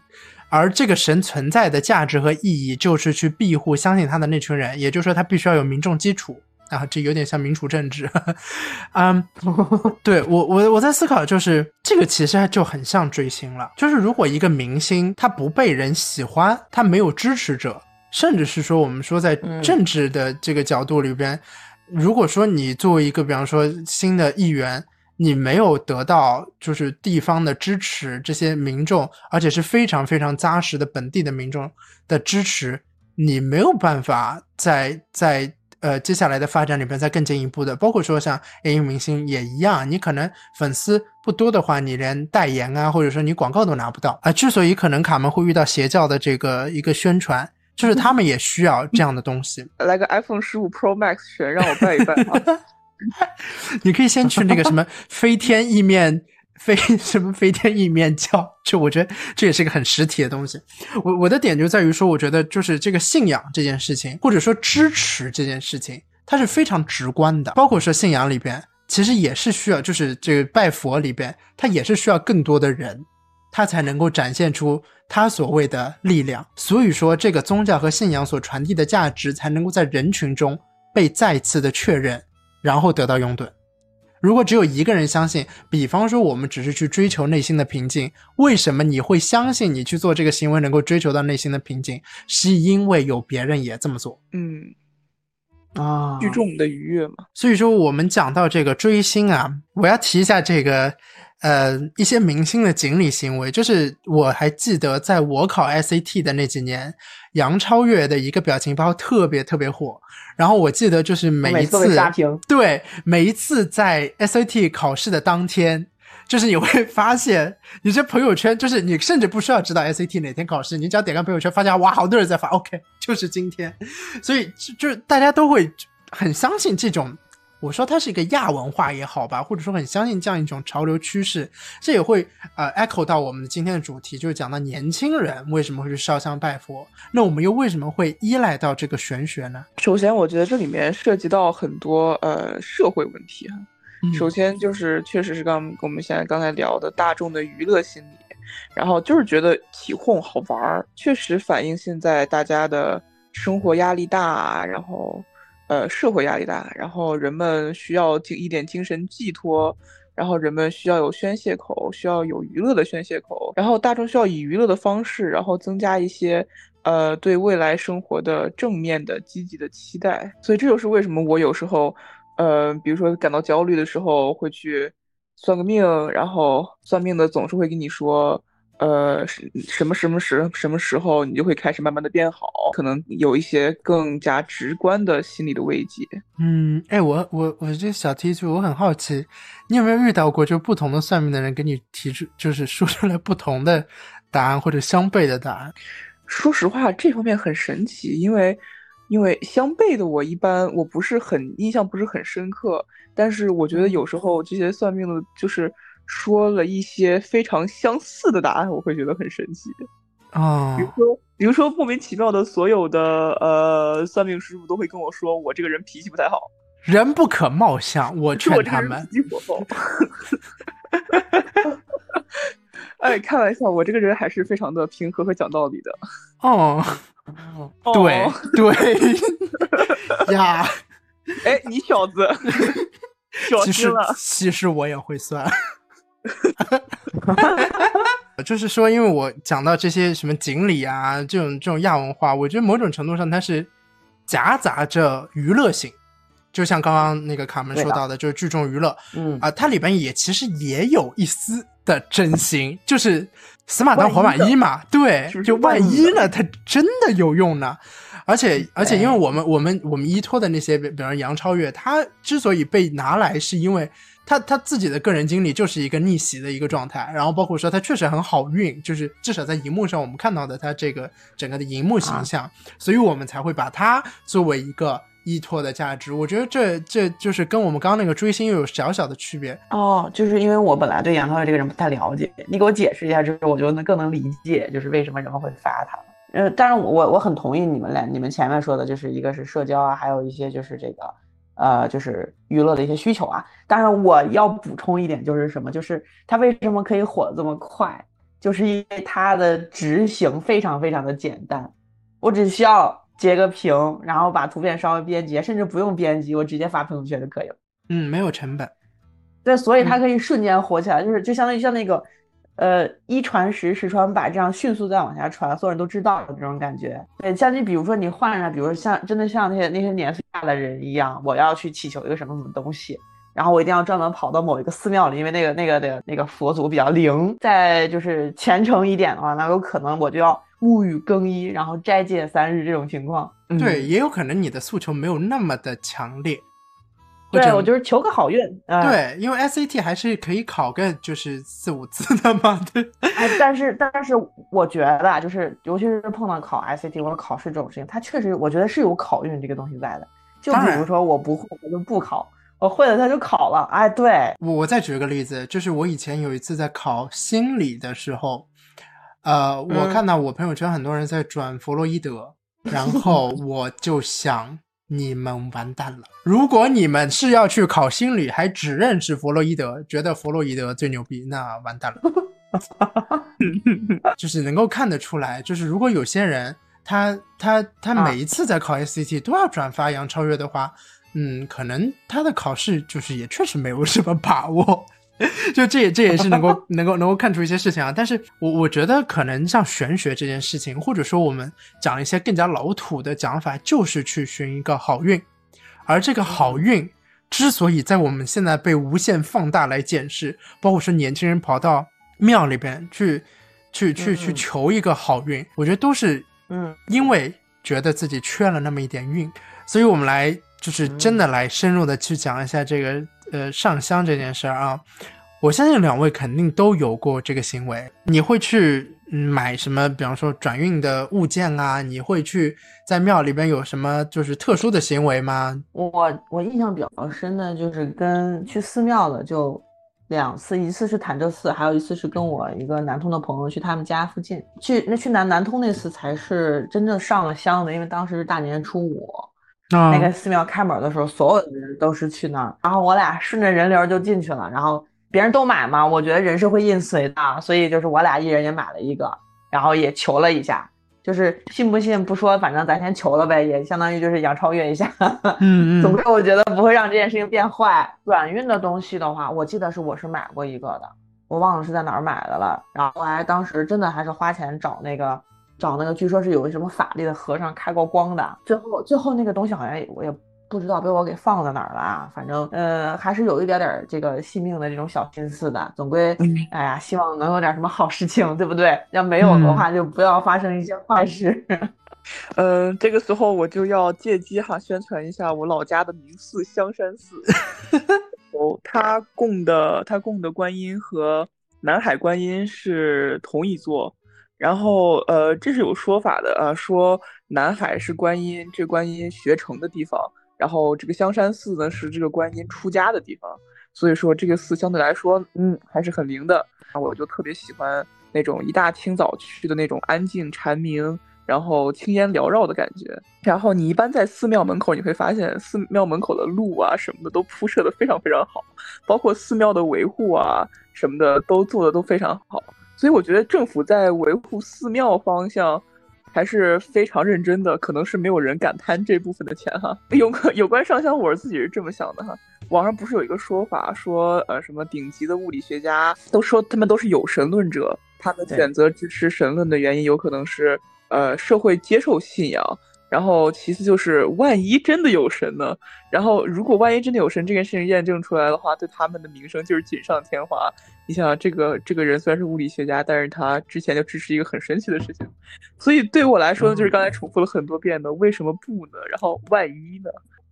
Speaker 1: 而这个神存在的价值和意义，就是去庇护相信他的那群人。也就是说，他必须要有民众基础啊，这有点像民主政治。嗯，对我我我在思考，就是这个其实就很像追星了。就是如果一个明星他不被人喜欢，他没有支持者。甚至是说，我们说在政治的这个角度里边，如果说你作为一个，比方说新的议员，你没有得到就是地方的支持，这些民众，而且是非常非常扎实的本地的民众的支持，你没有办法在在呃接下来的发展里边再更进一步的。包括说像演艺明星也一样，你可能粉丝不多的话，你连代言啊，或者说你广告都拿不到啊。之所以可能卡门会遇到邪教的这个一个宣传。就是他们也需要这样的东西，
Speaker 3: 来个 iPhone 十五 Pro Max 全，让我拜一拜啊！
Speaker 1: 你可以先去那个什么 飞天意面飞什么飞天意面教，就我觉得这也是个很实体的东西。我我的点就在于说，我觉得就是这个信仰这件事情，或者说支持这件事情，它是非常直观的。包括说信仰里边，其实也是需要，就是这个拜佛里边，它也是需要更多的人。它才能够展现出他所谓的力量，所以说这个宗教和信仰所传递的价值才能够在人群中被再次的确认，然后得到拥趸。如果只有一个人相信，比方说我们只是去追求内心的平静，为什么你会相信你去做这个行为能够追求到内心的平静？是因为有别人也这么做。
Speaker 3: 嗯，
Speaker 2: 啊，
Speaker 3: 聚众的愉悦嘛。
Speaker 1: 所以说我们讲到这个追星啊，我要提一下这个。呃，一些明星的锦鲤行为，就是我还记得，在我考 SAT 的那几年，杨超越的一个表情包特别特别火。然后我记得就是每一次，对，每一次在 SAT 考试的当天，就是你会发现，你这朋友圈，就是你甚至不需要知道 SAT 哪天考试，你只要点开朋友圈，发现哇，好多人在发，OK，就是今天。所以就是大家都会很相信这种。我说它是一个亚文化也好吧，或者说很相信这样一种潮流趋势，这也会呃 echo 到我们今天的主题，就是讲到年轻人为什么会去烧香拜佛，那我们又为什么会依赖到这个玄学呢？
Speaker 3: 首先，我觉得这里面涉及到很多呃社会问题哈。首先就是确实是刚我们现在刚才聊的大众的娱乐心理，然后就是觉得起哄好玩儿，确实反映现在大家的生活压力大，然后。呃，社会压力大，然后人们需要精一点精神寄托，然后人们需要有宣泄口，需要有娱乐的宣泄口，然后大众需要以娱乐的方式，然后增加一些呃对未来生活的正面的积极的期待。所以这就是为什么我有时候，呃，比如说感到焦虑的时候会去算个命，然后算命的总是会跟你说。呃，什什么什么时什么时候你就会开始慢慢的变好，可能有一些更加直观的心理的慰藉。
Speaker 1: 嗯，哎，我我我这小提出，我很好奇，你有没有遇到过就不同的算命的人给你提出，就是说出来不同的答案或者相悖的答案？
Speaker 3: 说实话，这方面很神奇，因为因为相悖的我一般我不是很印象不是很深刻，但是我觉得有时候这些算命的就是。说了一些非常相似的答案，我会觉得很神奇。
Speaker 1: 啊
Speaker 3: 比如说，比如说莫名其妙的，所有的呃算命师傅都会跟我说，我这个人脾气不太好，
Speaker 1: 人不可貌相，我劝他们。
Speaker 3: 脾气火爆。哎，开玩笑，我这个人还是非常的平和和讲道理的。
Speaker 1: 哦，
Speaker 3: 哦
Speaker 1: 对对呀，
Speaker 3: 哎，你小子，小
Speaker 1: 其实
Speaker 3: 心了。
Speaker 1: 其实我也会算。就是说，因为我讲到这些什么锦鲤啊，这种这种亚文化，我觉得某种程度上它是夹杂着娱乐性，就像刚刚那个卡门说到的，就是聚众娱乐。
Speaker 2: 嗯。
Speaker 1: 啊、它里边也其实也有一丝的真心，就是死马当活马医嘛，对就万
Speaker 3: 万一
Speaker 1: 一呢，它真的有用呢。而且而且，因为我们我们我们依托的那些，比比如杨超越，他之所以被拿来，是因为他他自己的个人经历就是一个逆袭的一个状态，然后包括说他确实很好运，就是至少在荧幕上我们看到的他这个整个的荧幕形象，所以我们才会把他作为一个依托的价值。我觉得这这就是跟我们刚刚那个追星又有小小的区别。
Speaker 2: 哦，就是因为我本来对杨超越这个人不太了解，你给我解释一下之后，我就能更能理解，就是为什么人们会发他。呃，当然我我很同意你们俩，你们前面说的，就是一个是社交啊，还有一些就是这个，呃，就是娱乐的一些需求啊。当然我要补充一点，就是什么，就是它为什么可以火这么快，就是因为它的执行非常非常的简单，我只需要截个屏，然后把图片稍微编辑，甚至不用编辑，我直接发朋友圈就可以了。
Speaker 1: 嗯，没有成本。
Speaker 2: 对，所以它
Speaker 1: 嗯
Speaker 2: 可以瞬间火起来，就是就相当于像那个，呃，一传十，十传百，这样迅速再往下传，所有人都知道的这种感觉。对，像你比如说你换上，比如像真的像那些那些年的人一样，我要去祈求一个什么什么东西，然后我一定要专门跑到某一个寺庙里，因为那个那个的那个佛祖比较灵。再就是虔诚一点的话，那有可能我就要沐浴更衣，然后斋戒三日这种情况。嗯
Speaker 1: 对，也有可能你的诉求没有那么的强烈。
Speaker 2: 对我就是求个好运。呃、
Speaker 1: 对，因为 SAT 还是可以考个就是四五次的嘛，对。
Speaker 2: 哎，但是但是我觉得啊，就是尤其是碰到考 SAT 或者考试这种事情，它确实我觉得是有考运这个东西在的。就比如说我不会，我就不考；我会了，他就考了。哎，对，
Speaker 1: 我我再举个例子，就是我以前有一次在考心理的时候，呃，我
Speaker 2: 嗯
Speaker 1: 看到我朋友圈很多人在转弗洛伊德，然后 我就想。你们完蛋了！如果你们是要去考心理，还只认识弗洛伊德，觉得弗洛伊德最牛逼，那完蛋了。就是能够看得出来，就是如果有些人他他他
Speaker 2: 啊。
Speaker 1: 每一次在考 SCT 都要转发杨超越的话，嗯，可能他的考试就是也确实没有什么把握。就这也这也是能够能够能够看出一些事情啊，但是我我觉得可能像玄学这件事情，或者说我们讲一些更加老土的讲法，就是去寻一个好运，而这个好运之所以在我们现在被无限放大来检视，包括说年轻人跑到庙里边去去去去
Speaker 2: 嗯。
Speaker 1: 求一个好运，我觉得都是
Speaker 2: 嗯
Speaker 1: 因为觉得自己缺了那么一点运，所以我们来就是真的来深入的去讲一下这个呃上香这件事儿啊。我相信两位肯定都有过这个行为，你会去嗯买什么，比方说转运的物件啊？你会去在庙里边有什么就是特殊的行为吗？
Speaker 2: 我我印象比较深的就是跟去寺庙的就两次，一次是潭柘寺，还有一次是跟我一个南通的朋友去他们家附近去。那去南南通那次才是真正上了香的，因为当时是大年初五。
Speaker 1: 啊
Speaker 2: 那个寺庙开门的时候，所有的人都是去那儿，然后我俩顺着人流就进去了，然后别人都买嘛，我觉得人是会印随的，所以就是我俩一人也买了一个，然后也求了一下，就是信不信不说，反正咱先求了呗，也相当于就是杨超越一下。
Speaker 1: 嗯嗯
Speaker 2: 总之我觉得不会让这件事情变坏。转运的东西的话，我记得是我是买过一个的，我忘了是在哪儿买的了。然后还当时真的还是花钱找那个找那个，据说是有什么法力的和尚开过光的。最后最后那个东西好像我也不知道被我给放在哪儿了啊。反正呃还是有一点点儿这个信命的这种小心思的。总归
Speaker 3: 嗯
Speaker 2: 哎呀，希望能有点什么好事情，对不对？要没有的话，就不要发生一些坏事。
Speaker 3: 嗯，这个时候我就要借机哈宣传一下我老家的名寺香山寺。哦，他供的他供的观音和南海观音是同一座，然后呃这是有说法的啊，说南海是观音这观音学成的地方，然后这个香山寺呢是这个观音出家的地方，所以说这个寺相对来说嗯还是很灵的。我就特别喜欢那种一大清早去的那种安静蝉鸣。然后青烟缭绕的感觉，然后你一般在寺庙门口，你会发现寺庙门口的路啊什么的都铺设的非常非常好，包括寺庙的维护啊什么的都做的都非常好，所以我觉得政府在维护寺庙方向还是非常认真的，可能是没有人敢贪这部分的钱哈。有有关上香，我是自己是这么想的哈。网上不是有一个说法说，呃，什么顶级的物理学家都说他们都是有神论者，他们选择支持神论的原因有可能是。呃，社会接受信仰，然后其次就是万一真的有神呢？然后如果万一真的有神，这件事情验证出来的话，对他们的名声就是锦上添花。你想，这个这个人虽然是物理学家，但是他之前就支持一个很神奇的事情，所以对我来说呢，就是刚才重复了很多遍的为什么不呢？然后万一呢？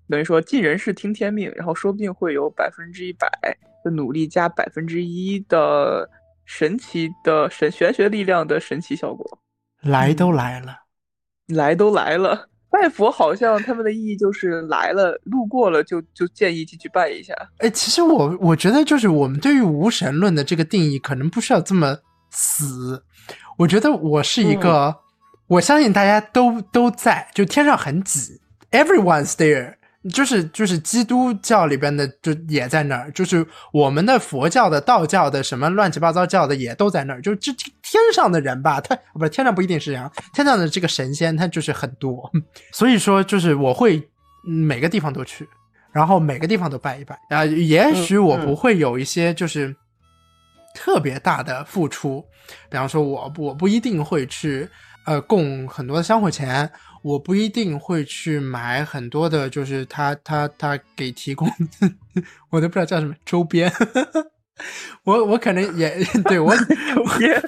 Speaker 3: 等于说尽人事听天命，然后说不定会有百分之一百的努力加百分之一的神奇的神玄学力量的神奇效果。
Speaker 1: 来都来了，
Speaker 3: 来都来了。拜佛好像他们的意义就是来了，路过了就就建议进去拜一下。
Speaker 1: 哎，其实我我觉得就是我们对于无神论的这个定义可能不需要这么死。我觉得我是一个，我相信大家都都在，就天上很挤，everyone's there。就是就是基督教里边的就也在那儿，就是我们的佛教的、道教的什么乱七八糟教的也都在那儿。就这天上的人吧，他不是天上不一定是这样，天上的这个神仙他就是很多。所以说，就是我会每个地方都去，然后每个地方都拜一拜啊。也许我不会有一些就是特别大的付出，比方说我我不一定会去呃供很多的香火钱。我不一定会去买很多的，就是他他他给提供，我都不知道叫什么周边。我我可能也对我
Speaker 3: 也，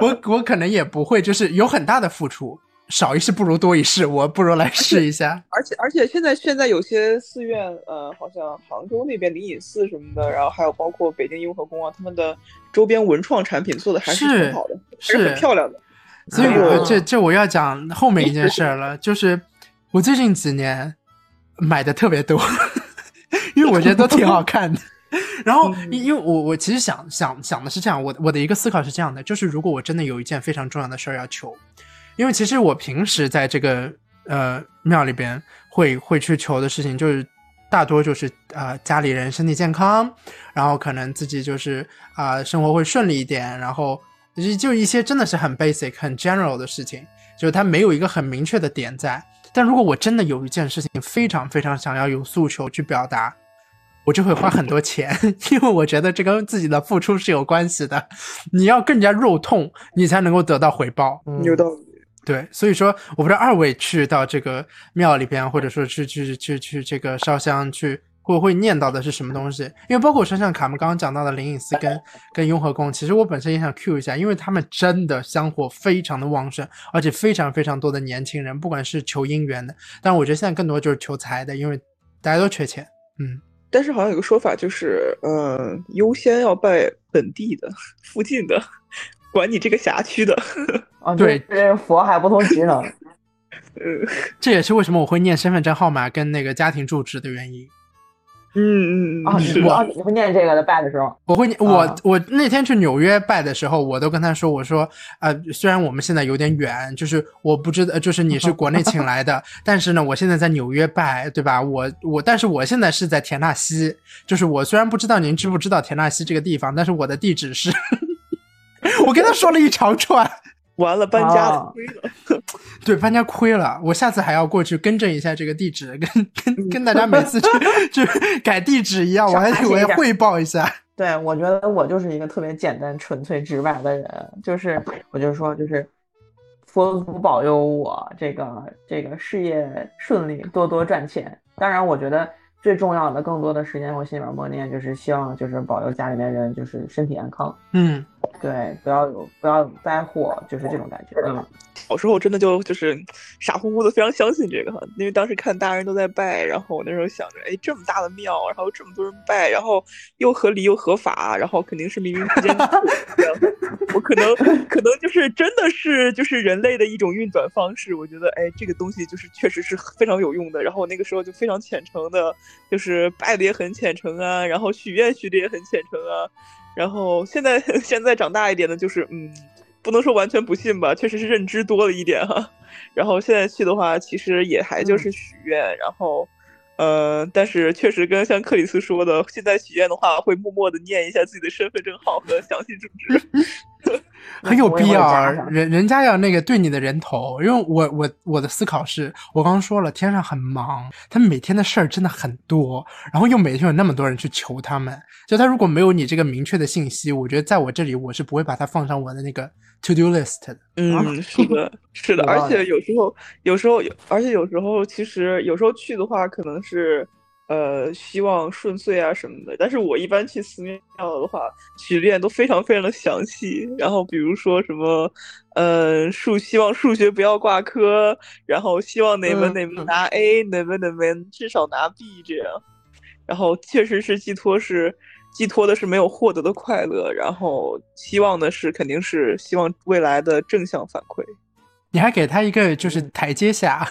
Speaker 1: 我我可能也不会，就是有很大的付出，少一事不如多一事，我不如来试一下。
Speaker 3: 而且而且现在现在有些寺院，呃，好像杭州那边灵隐寺什么的，然后还有包括北京雍和宫啊，他们的周边文创产品做的还是挺好的，是很漂亮的。
Speaker 1: 所以，我这这我要讲后面一件事了，就是我最近几年买的特别多，因为我觉得都挺好看的。然后，因为我我其实想想想的是这样，我我的一个思考是这样的，就是如果我真的有一件非常重要的事儿要求，因为其实我平时在这个呃庙里边会会去求的事情，就是大多就是啊家里人身体健康，然后可能自己就是啊生活会顺利一点，然后。就就一些真的是很 basic、很 general 的事情，就是它没有一个很明确的点在。但如果我真的有一件事情非常非常想要有诉求去表达，我就会花很多钱，因为我觉得这跟自己的付出是有关系的。你要更加肉痛，你才能够得到回报。
Speaker 3: 有道理。
Speaker 1: 对，所以说，我不知道二位去到这个庙里边，或者说去去去去这个烧香去。会会念叨的是什么东西？因为包括我身上卡门刚刚讲到的灵隐寺跟跟雍和宫，其实我本身也想 Q 一下，因为他们真的香火非常的旺盛，而且非常非常多的年轻人，不管是求姻缘的，但我觉得现在更多就是求财的，因为大家都缺钱。嗯，
Speaker 3: 但是好像有个说法就是，嗯，优先要拜本地的、附近的，管你这个辖区的。
Speaker 2: 啊，对，这佛还不同职能。
Speaker 3: 呃，
Speaker 1: 这也是为什么我会念身份证号码跟那个家庭住址的原因。
Speaker 3: 嗯嗯嗯啊，
Speaker 2: 你我你会念这个的拜的时候，
Speaker 1: 我会念我我那天去纽约拜的时候，我都跟他说，我说呃，虽然我们现在有点远，就是我不知道，就是你是国内请来的，但是呢，我现在在纽约拜，对吧？我我但是我现在是在田纳西，就是我虽然不知道您知不知道田纳西这个地方，但是我的地址是，我跟他说了一长串。
Speaker 3: 完了，搬家亏了。
Speaker 1: 对，搬家亏了。我下次还要过去更正一下这个地址，跟跟跟大家每次去 去改地址一样，我还我要汇报一下。
Speaker 2: 对，我觉得我就是一个特别简单、纯粹、直白的人，就是我就说，就是佛祖保佑我这个这个事业顺利，多多赚钱。当然，我觉得。最重要的，更多的时间，我心里面默念，就是希望，就是保佑家里面人，就是身体安康。
Speaker 1: 嗯，
Speaker 2: 对，不要有不要有灾祸，就是这种感觉。嗯，
Speaker 3: 小时候真的就就是傻乎乎的，非常相信这个，因为当时看大人都在拜，然后我那时候想着，哎，这么大的庙，然后这么多人拜，然后又合理又合法，然后肯定是冥冥之间，我可能可能就是真的是就是人类的一种运转方式。我觉得，哎，这个东西就是确实是非常有用的。然后我那个时候就非常虔诚的。就是拜的也很虔诚啊，然后许愿许的也很虔诚啊，然后现在 现在长大一点的，就是嗯，不能说完全不信吧，确实是认知多了一点哈。然后现在去的话，其实也还就是许愿，然后。呃，但是确实跟像克里斯说的，现在许愿的话会默默的念一下自己的身份证号和详细住址，
Speaker 1: 很有必要啊。人人家要那个对你的人头，因为我我我的思考是，我刚刚说了，天上很忙，他们每天的事儿真的很多，然后又每天有那么多人去求他们，就他如果没有你这个明确的信息，我觉得在我这里我是不会把它放上我的那个。To do list，
Speaker 3: 嗯，是的，是的，而且有时候，有时候有，而且有时候，其实有时候去的话，可能是，呃，希望顺遂啊什么的。但是我一般去寺庙的话，许愿都非常非常的详细。然后比如说什么，呃，数希望数学不要挂科，然后希望哪门哪门拿 A，哪门哪门至少拿 B 这样。然后确实是寄托是。寄托的是没有获得的快乐，然后希望的是肯定是希望未来的正向反馈。
Speaker 1: 你还给他一个就是台阶下，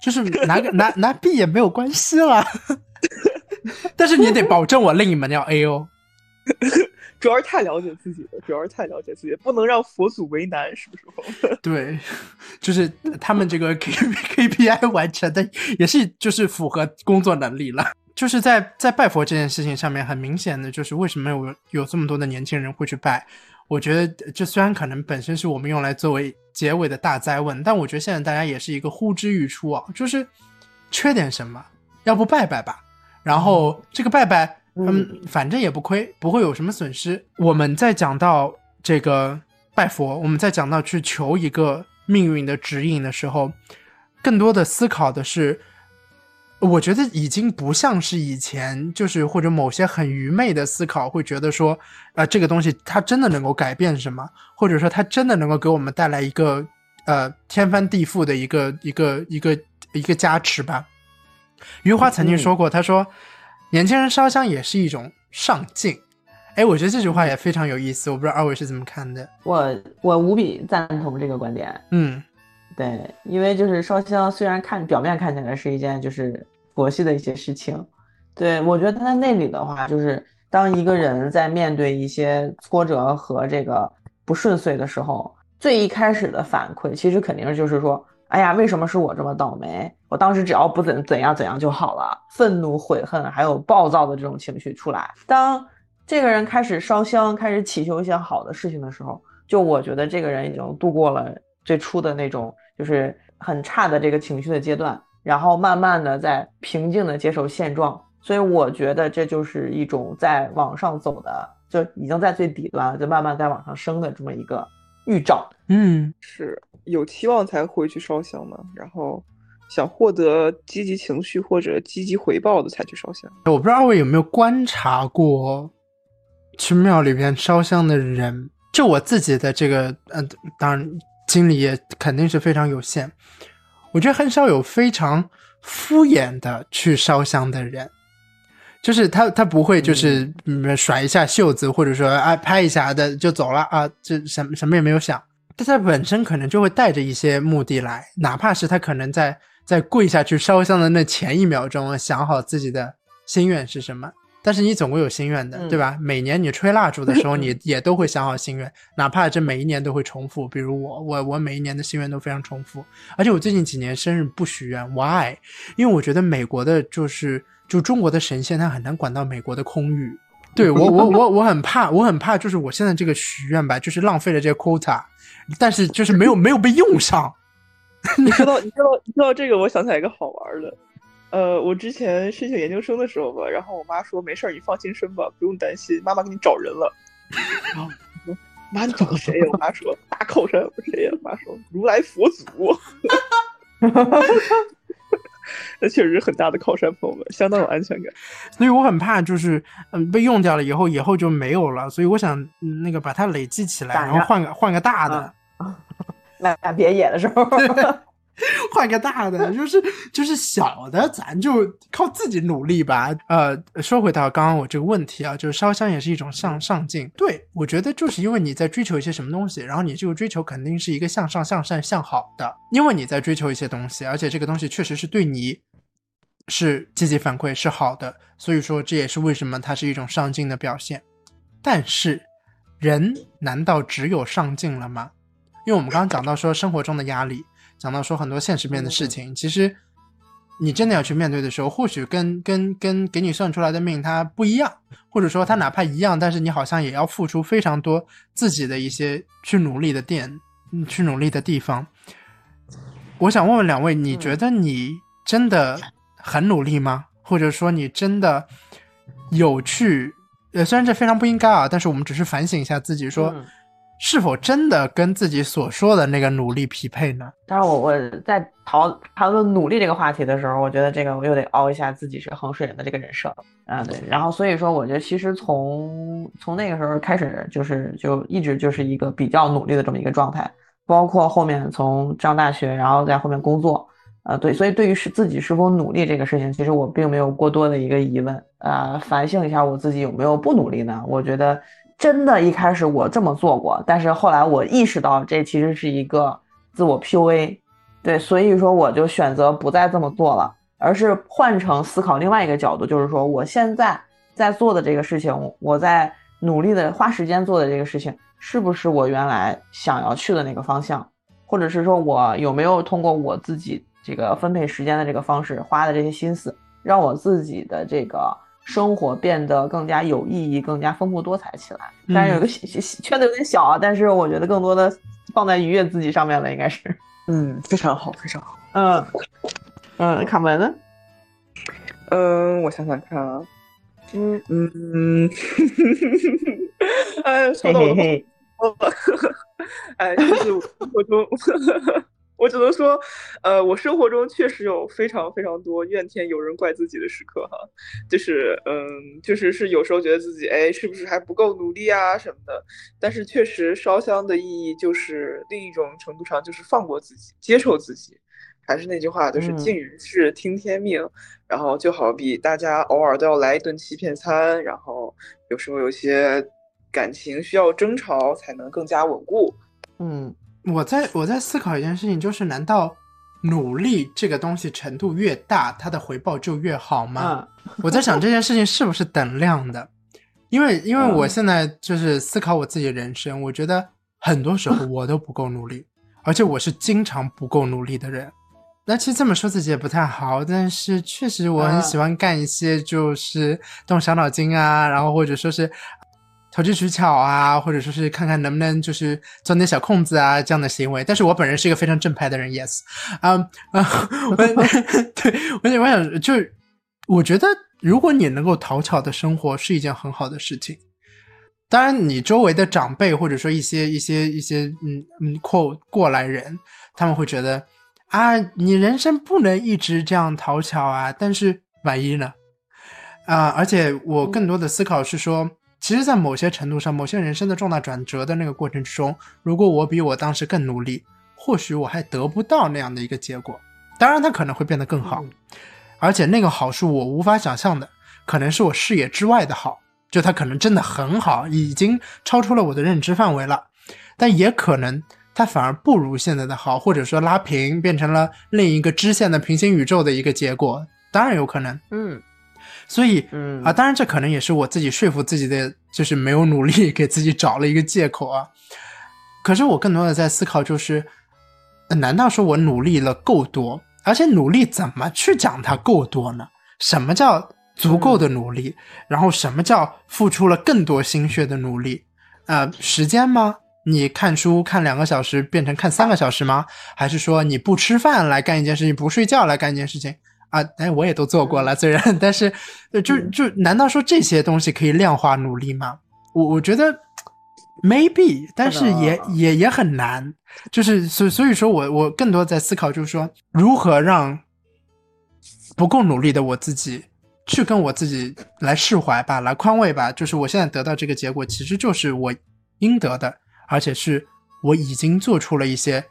Speaker 1: 就是拿个拿拿 B 也没有关系了，但是你得保证我另一门要 A 哦。
Speaker 3: 主要是太了解自己了，主要是太了解自己，不能让佛祖为难，是不是？
Speaker 1: 对，就是他们这个 K K P I 完成的也是就是符合工作能力了。就是在在拜佛这件事情上面，很明显的就是为什么有有这么多的年轻人会去拜。我觉得这虽然可能本身是我们用来作为结尾的大灾问，但我觉得现在大家也是一个呼之欲出啊，就是缺点什么，要不拜拜吧。然后这个拜拜，嗯，反正也不亏，不会有什么损失。我们在讲到这个拜佛，我们在讲到去求一个命运的指引的时候，更多的思考的是。我觉得已经不像是以前，就是或者某些很愚昧的思考，会觉得说，呃，这个东西它真的能够改变什么，或者说它真的能够给我们带来一个，呃，天翻地覆的一个一个一个一个加持吧。余华曾经说过，他说，年轻人烧香也是一种上进。哎，我觉得这句话也非常有意思，我不知道二位是怎么看的。
Speaker 2: 我我无比赞同这个观点。
Speaker 1: 嗯。
Speaker 2: 对，因为就是烧香，虽然看表面看起来是一件就是佛系的一些事情，对我觉得他在那里的话，就是当一个人在面对一些挫折和这个不顺遂的时候，最一开始的反馈其实肯定就是说，哎呀，为什么是我这么倒霉？我当时只要不怎怎样怎样就好了，愤怒、悔恨还有暴躁的这种情绪出来。当这个人开始烧香，开始祈求一些好的事情的时候，就我觉得这个人已经度过了最初的那种。就是很差的这个情绪的阶段，然后慢慢的在平静的接受现状，所以我觉得这就是一种在往上走的，就已经在最底端了，就慢慢在往上升的这么一个预兆。
Speaker 1: 嗯，
Speaker 3: 是有期望才会去烧香嘛，然后想获得积极情绪或者积极回报的才去烧香。
Speaker 1: 我不知道二位有没有观察过去庙里边烧香的人，就我自己的这个，嗯，当然。精力也肯定是非常有限，我觉得很少有非常敷衍的去烧香的人，就是他他不会就是甩一下袖子或者说啊拍一下的就走了啊，这什什么也没有想，但他本身可能就会带着一些目的来，哪怕是他可能在在跪下去烧香的那前一秒钟想好自己的心愿是什么。但是你总会有心愿的，对吧？每年你吹蜡烛的时候，你也都会想好心愿，哪怕这每一年都会重复。比如我，我，我每一年的心愿都非常重复。而且我最近几年生日不许愿，why？因为我觉得美国的，就是就中国的神仙，他很难管到美国的空域。对我，我，我，我很怕，我很怕，就是我现在这个许愿吧，就是浪费了这个 quota，但是就是没有没有被用上。
Speaker 3: 你说到，你说到，说到这个，我想起来一个好玩的。呃，我之前申请研究生的时候吧，然后我妈说没事儿，你放心申吧，不用担心，妈妈给你找人了。然 后我说妈，你找 谁呀？我妈说大靠山，我说谁呀？我妈说如来佛祖。那确实是很大的靠山，朋友们，相当有安全感。
Speaker 1: 所以我很怕，就是嗯被用掉了以后，以后就没有了。所以我想那个把它累积起来，然后换个换个大的。
Speaker 2: 那别野的时候。
Speaker 1: 换个大的，就是就是小的，咱就靠自己努力吧。呃，说回到刚刚我这个问题啊，就是烧香也是一种向上进。对我觉得就是因为你在追求一些什么东西，然后你这个追求肯定是一个向上、向善、向好的，因为你在追求一些东西，而且这个东西确实是对你是积极反馈是好的，所以说这也是为什么它是一种上进的表现。但是，人难道只有上进了吗？因为我们刚刚讲到说生活中的压力，讲到说很多现实面的事情，其实你真的要去面对的时候，或许跟跟跟给你算出来的命它不一样，或者说它哪怕一样，但是你好像也要付出非常多自己的一些去努力的点，去努力的地方。我想问问两位，你觉得你真的很努力吗？或者说你真的有去？呃，虽然这非常不应该啊，但是我们只是反省一下自己，说是否真的跟自己所说的那个努力匹配呢？
Speaker 2: 当然，我我在讨讨论努力这个话题的时候，我觉得这个我又得凹一下自己是衡水人的这个人设啊。对，然后所以说，我觉得其实从从那个时候开始，就是就一直就是一个比较努力的这么一个状态，包括后面从上大学，然后在后面工作。呃，对，所以对于是自己是否努力这个事情，其实我并没有过多的一个疑问。呃，反省一下我自己有没有不努力呢？我觉得真的，一开始我这么做过，但是后来我意识到这其实是一个自我 PUA，对，所以说我就选择不再这么做了，而是换成思考另外一个角度，就是说我现在在做的这个事情，我在努力的花时间做的这个事情，是不是我原来想要去的那个方向，或者是说我有没有通过我自己。这个分配时间的这个方式，花的这些心思，让我自己的这个生活变得更加有意义、更加丰富多彩起来。但是有个圈子有点小啊，但是我觉得更多的放在愉悦自己上面了，应该是。
Speaker 3: 嗯，非常好，非常好。
Speaker 2: 嗯嗯，卡门呢？
Speaker 3: 嗯，我想想看啊。嗯嗯，哎，说到我，哎，就是我中。我只能说，呃，我生活中确实有非常非常多怨天尤人、怪自己的时刻哈，就是，嗯，确实是有时候觉得自己，哎，是不是还不够努力啊什么的。但是确实烧香的意义就是另一种程度上就是放过自己、接受自己。还是那句话，就是尽人事、听天命。然后就好比大家偶尔都要来一顿欺骗餐，然后有时候有些感情需要争吵才能更加稳固。
Speaker 2: 嗯。
Speaker 1: 我在我在思考一件事情，就是难道努力这个东西程度越大，它的回报就越好吗？我在想这件事情是不是等量的？因为因为我现在就是思考我自己的人生，我觉得很多时候我都不够努力，而且我是经常不够努力的人。那其实这么说自己也不太好，但是确实我很喜欢干一些就是动小脑筋啊，然后或者说是。投机取巧啊，或者说是看看能不能就是钻点小空子啊，这样的行为。但是我本人是一个非常正派的人，yes，啊啊，我 对，我想我想就我觉得，如果你能够讨巧的生活，是一件很好的事情。当然，你周围的长辈或者说一些一些一些嗯嗯过过来人，他们会觉得啊，你人生不能一直这样讨巧啊。但是万一呢？啊，而且我更多的思考是说。其实，在某些程度上，某些人生的重大转折的那个过程之中，如果我比我当时更努力，或许我还得不到那样的一个结果。当然，它可能会变得更好，而且那个好是我无法想象的，可能是我视野之外的好，就它可能真的很好，已经超出了我的认知范围了。但也可能它反而不如现在的好，或者说拉平，变成了另一个支线的平行宇宙的一个结果，当然有可能。
Speaker 2: 嗯。
Speaker 1: 所以，嗯啊，当然这可能也是我自己说服自己的，就是没有努力，给自己找了一个借口啊。可是我更多的在思考，就是难道说我努力了够多？而且努力怎么去讲它够多呢？什么叫足够的努力？然后什么叫付出了更多心血的努力？呃，时间吗？你看书看两个小时变成看三个小时吗？还是说你不吃饭来干一件事情，不睡觉来干一件事情？啊，哎，我也都做过了，虽然，但是，就就，难道说这些东西可以量化努力吗？我我觉得，maybe，但是也也也很难，就是所所以说我我更多在思考，就是说如何让不够努力的我自己去跟我自己来释怀吧，来宽慰吧，就是我现在得到这个结果，其实就是我应得的，而且是我已经做出了一些。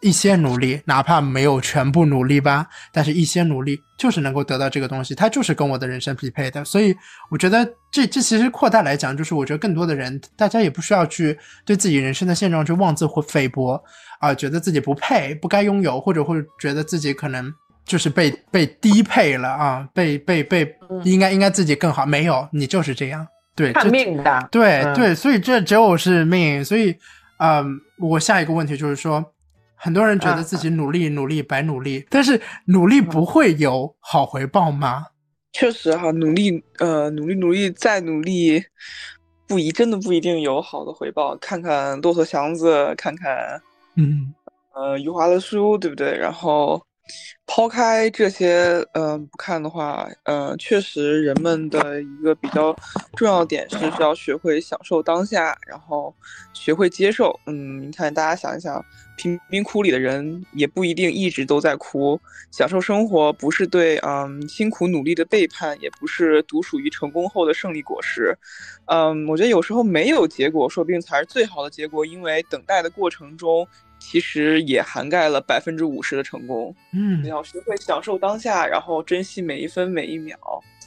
Speaker 1: 一些努力，哪怕没有全部努力吧，但是一些努力就是能够得到这个东西，它就是跟我的人生匹配的。所以我觉得这这其实扩大来讲，就是我觉得更多的人，大家也不需要去对自己人生的现状去妄自或菲薄啊，觉得自己不配、不该拥有，或者会觉得自己可能就是被被低配了啊，被被被应该应该自己更好。没有，你就是这样。对，
Speaker 2: 看命的。嗯
Speaker 1: 对对，所以这只有是命。所以，嗯，我下一个问题就是说，很多人觉得
Speaker 2: 嗯
Speaker 1: 自己努力努力白努力，但是努力不会有好回报吗？
Speaker 3: 确实哈，努力呃努力努力再努力，不一真的不一定有好的回报。看看骆驼祥子，看看
Speaker 1: 嗯
Speaker 3: 呃余华的书，对不对？然后抛开这些嗯、不看的话，呃，确实人们的一个比较重要点是需要学会享受当下，然后学会接受。嗯，你看大家想一想，贫民窟里的人也不一定一直都在哭，享受生活不是对嗯辛苦努力的背叛，也不是独属于成功后的胜利果实。嗯，我觉得有时候没有结果，说不定才是最好的结果，因为等待的过程中，其实也涵盖了百分之五十的成功。
Speaker 1: 嗯
Speaker 3: 你要学会享受当下，然后珍惜每一分每一秒，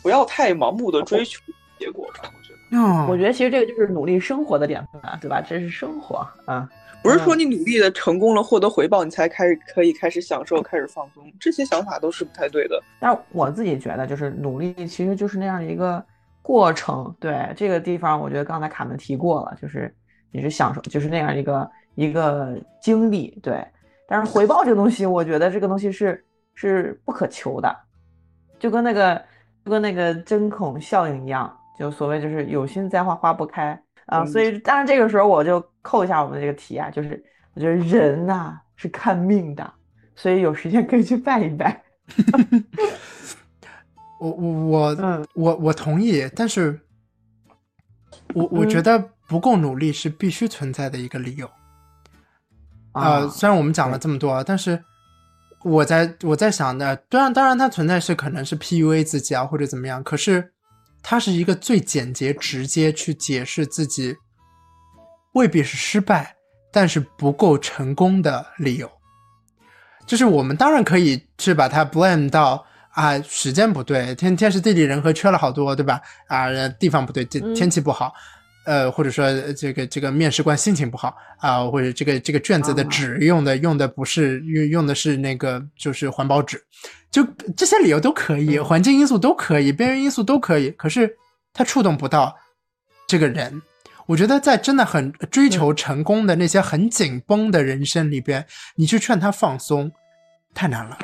Speaker 3: 不要太盲目的追求结果吧。我觉得
Speaker 1: 哦，
Speaker 2: 我觉得其实这个就是努力生活的典范，对吧？这是生活啊。
Speaker 3: 不是说你努力的成功了获得回报，你才开始可以开始享受、开始放松，这些想法都是不太对的。
Speaker 2: 但是我自己觉得，就是努力其实就是那样一个过程。对这个地方，我觉得刚才卡门提过了，就是你是享受，就是那样一个一个经历。对，但是回报这个东西，我觉得这个东西是是不可求的，就跟那个就跟那个针孔效应一样，就所谓就是有心栽花花不开啊。
Speaker 3: 嗯
Speaker 2: 所以，当然这个时候我就扣一下我们这个题啊，就是我觉得人呐、是看命的，所以有时间可以去拜一拜。
Speaker 1: 我我我
Speaker 2: 嗯
Speaker 1: 我我同意，但是我我觉
Speaker 2: 嗯
Speaker 1: 得不够努力是必须存在的一个理由。呃，
Speaker 2: 啊
Speaker 1: 虽然我们讲了这么多，但是我在我在想的，当然当然它存在是可能是 PUA 自己啊或者怎么样，可是它是一个最简洁直接去解释自己未必是失败，但是不够成功的理由。就是我们当然可以去把它 blame 到啊时间不对，天天时地利人和缺了好多，对吧？啊地方不对，天
Speaker 2: 嗯
Speaker 1: 天气不好，呃或者说呃这个这个面试官心情不好啊、或者这个这个卷子的
Speaker 2: 啊。
Speaker 1: 纸用的用的不是用用的是那个就是环保纸，就这些理由都可以，
Speaker 2: 嗯。
Speaker 1: 环境因素都可以，边缘因素都可以，可是他触动不到这个人。我觉得在真的很追求成功的那些很紧绷的人生里边，你去劝他放松，太难了，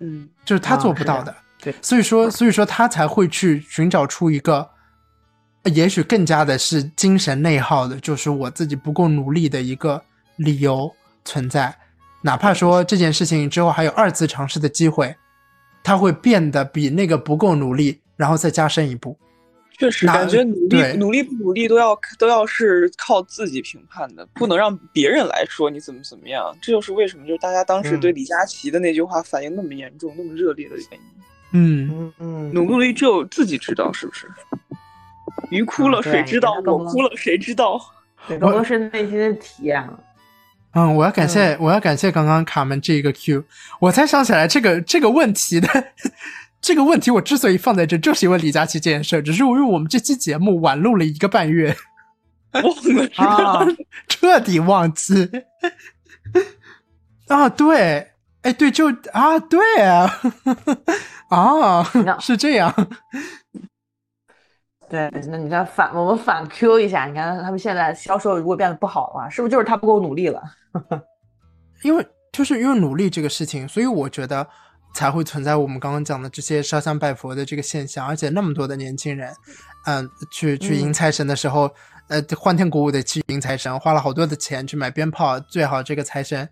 Speaker 3: 嗯，
Speaker 1: 就是他做不到的。
Speaker 2: 对。
Speaker 1: 所以说，所以说他才会去寻找出一个，呃也许更加的是精神内耗的，就是我自己不够努力的一个理由存在。哪怕说这件事情之后还有二次尝试的机会，它会变得比那个不够努力，然后再加深一步。
Speaker 3: 确实感觉努力努力不努力都要都要是靠自己评判的，不能让别人来说你怎么怎么样。这就是为什么就是大家当时对
Speaker 2: 嗯
Speaker 3: 李佳琦的那句话反应那么严重、那么热烈的原因。
Speaker 1: 嗯，
Speaker 2: 嗯嗯，
Speaker 3: 努不努力只有自己知道，是不是？鱼哭了谁知道？我哭了谁知道？
Speaker 2: 对，更多是内心的体验了。
Speaker 1: 嗯，我要感谢，我要感谢刚刚卡门这一个 Q，我才想起来这个这个问题的 这个问题，我之所以放在这，就是因为李佳琦这件事儿，只是因为我们这期节目晚录了一个半月，
Speaker 3: 忘了是吧？
Speaker 2: 啊，
Speaker 1: 彻底忘记。啊，对，哎，对，就啊，对啊，啊，是这样，
Speaker 2: 对，那你看反我们反 Q 一下，你看他们现在销售如果变得不好的话，是不是就是他不够努力了？
Speaker 1: 因为就是因为努力这个事情，所以我觉得才会存在我们刚刚讲的这些烧香拜佛的这个现象，而且那么多的年轻人，嗯，去去迎
Speaker 2: 嗯
Speaker 1: 财神的时候，呃，欢天鼓舞的去迎财神，花了好多的钱去买鞭炮，最好这个财神。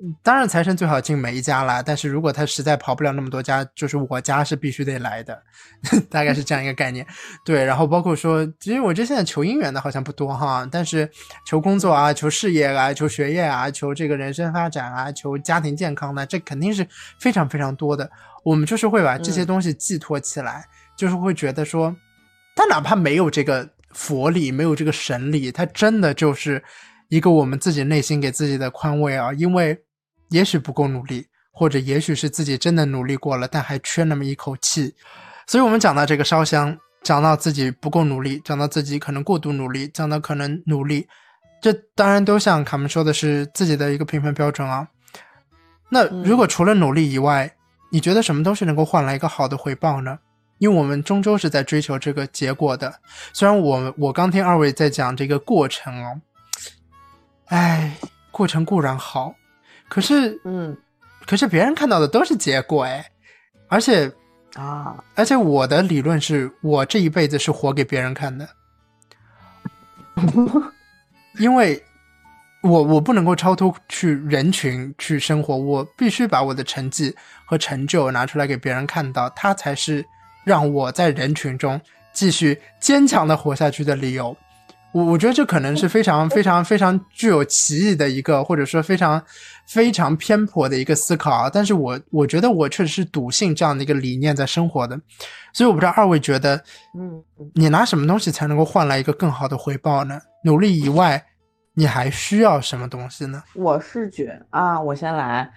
Speaker 1: 嗯当然，财神最好进每一家啦。但是如果他实在跑不了那么多家，就是我家是必须得来的，大概是这样一个概念。对，然后包括说，其实我这现在求姻缘的好像不多哈，但是求工作啊、求事业啊、求学业啊、求这个人生发展啊、求家庭健康呢，这肯定是非常非常多的。我们就是会把这些
Speaker 2: 嗯
Speaker 1: 东西寄托起来，就是会觉得说，他哪怕没有这个佛力，没有这个神力，他真的就是一个我们自己内心给自己的宽慰啊，因为也许不够努力，或者也许是自己真的努力过了，但还缺那么一口气。所以我们讲到这个烧香，讲到自己不够努力，讲到自己可能过度努力，讲到可能努力，这当然都像卡门说的是自己的一个评分标准啊。那如果除了努力以外，你觉得什么东西能够换来一个好的回报呢？因为我们终究是在追求这个结果的。虽然我我刚听二位在讲这个过程哦，哎，过程固然好，可是
Speaker 2: 嗯。
Speaker 1: 可是别人看到的都是结果哎，而且
Speaker 2: 啊，
Speaker 1: 而且我的理论是我这一辈子是活给别人看的，因为我我不能够超脱去人群去生活，我必须把我的成绩和成就拿出来给别人看到，它才是让我在人群中继续坚强的活下去的理由。我我觉得这可能是非常非常非常具有歧义的一个，或者说非常非常偏颇的一个思考啊。但是我我觉得我确实是笃信这样的一个理念在生活的，所以我不知道二位觉得，
Speaker 2: 嗯嗯
Speaker 1: 你拿什么东西才能够换来一个更好的回报呢？努力以外，你还需要什么东西呢？
Speaker 2: 我是觉啊，我先来，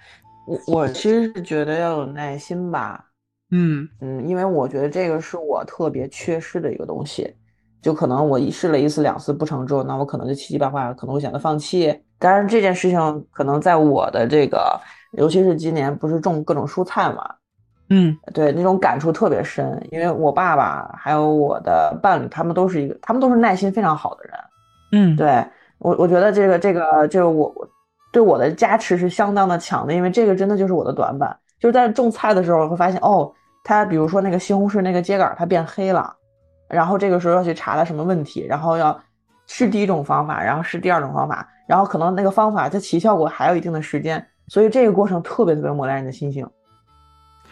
Speaker 2: 我我其实是觉得要有耐心吧，
Speaker 1: 嗯
Speaker 2: 嗯，因为我觉得这个是我特别缺失的一个东西，就可能我一试了一次两次不成之后，那我可能就七七八八可能会选择放弃。当然这件事情可能在我的这个，尤其是今年不是种各种蔬菜嘛，
Speaker 1: 嗯
Speaker 2: 对那种感触特别深，因为我爸爸还有我的伴侣，他们都是一个，他们都是耐心非常好的人。
Speaker 1: 嗯，
Speaker 2: 对我，我觉得这个这个就是我我对我的加持是相当的强的，因为这个真的就是我的短板，就是在种菜的时候会发现哦，它比如说那个西红柿那个秸秆它变黑了，然后这个时候要去查他什么问题，然后要试第一种方法，然后试第二种方法，然后可能那个方法它起效果还有一定的时间，所以这个过程特别特别磨练人的心性。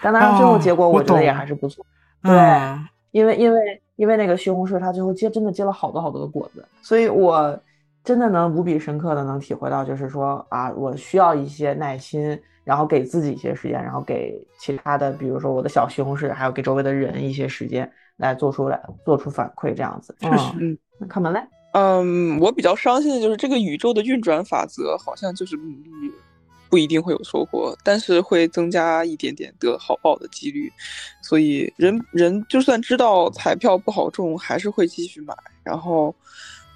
Speaker 2: 但当然最后结果
Speaker 1: 哦我
Speaker 2: 我觉得也还是不错。对
Speaker 1: 嗯
Speaker 2: 因为因为因为那个西红柿它最后结真的结了好多好多的果子，所以我真的能无比深刻的能体会到，就是说啊，我需要一些耐心，然后给自己一些时间，然后给其他的，比如说我的小西红柿，还有给周围的人一些时间来做出来做出反馈，这样子。
Speaker 1: 确实
Speaker 2: 嗯，那看门嘞，
Speaker 3: 嗯，我比较伤心的就是这个宇宙的运转法则，好像就是努力不一定会有收获，但是会增加一点点得好报的几率。所以人人就算知道彩票不好中，还是会继续买。然后，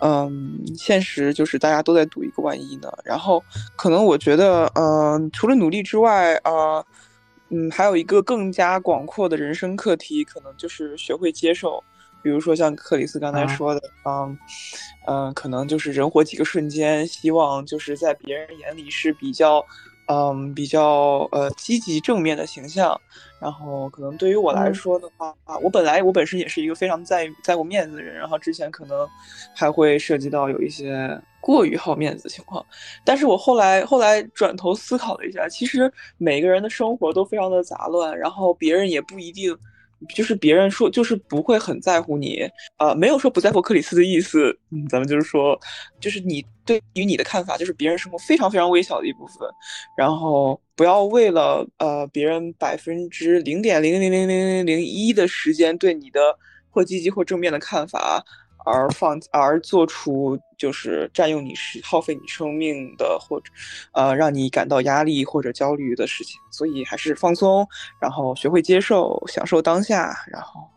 Speaker 3: 嗯，现实就是大家都在赌一个万一呢。然后可能我觉得，嗯、除了努力之外，呃，嗯，还有一个更加广阔的人生课题，可能就是学会接受。比如说像克里斯刚才
Speaker 2: 啊
Speaker 3: 说的，嗯，嗯，可能就是人活几个瞬间，希望就是在别人眼里是比较，嗯，比较呃积极正面的形象。然后可能对于我来
Speaker 2: 嗯
Speaker 3: 说的话，啊，我本来我本身也是一个非常在意在乎面子的人，然后之前可能还会涉及到有一些过于好面子的情况，但是我后来后来转头思考了一下，其实每个人的生活都非常的杂乱，然后别人也不一定。就是别人说，就是不会很在乎你，呃，没有说不在乎克里斯的意思，咱们就是说，就是你对于你的看法，就是别人生活非常非常微小的一部分，然后不要为了呃别人百分之零点零零零零零零一的时间对你的或积极或正面的看法，而放而做出就是占用你时耗费你生命的或者呃让你感到压力或者焦虑的事情，所以还是放松，然后学会接受，享受当下，然后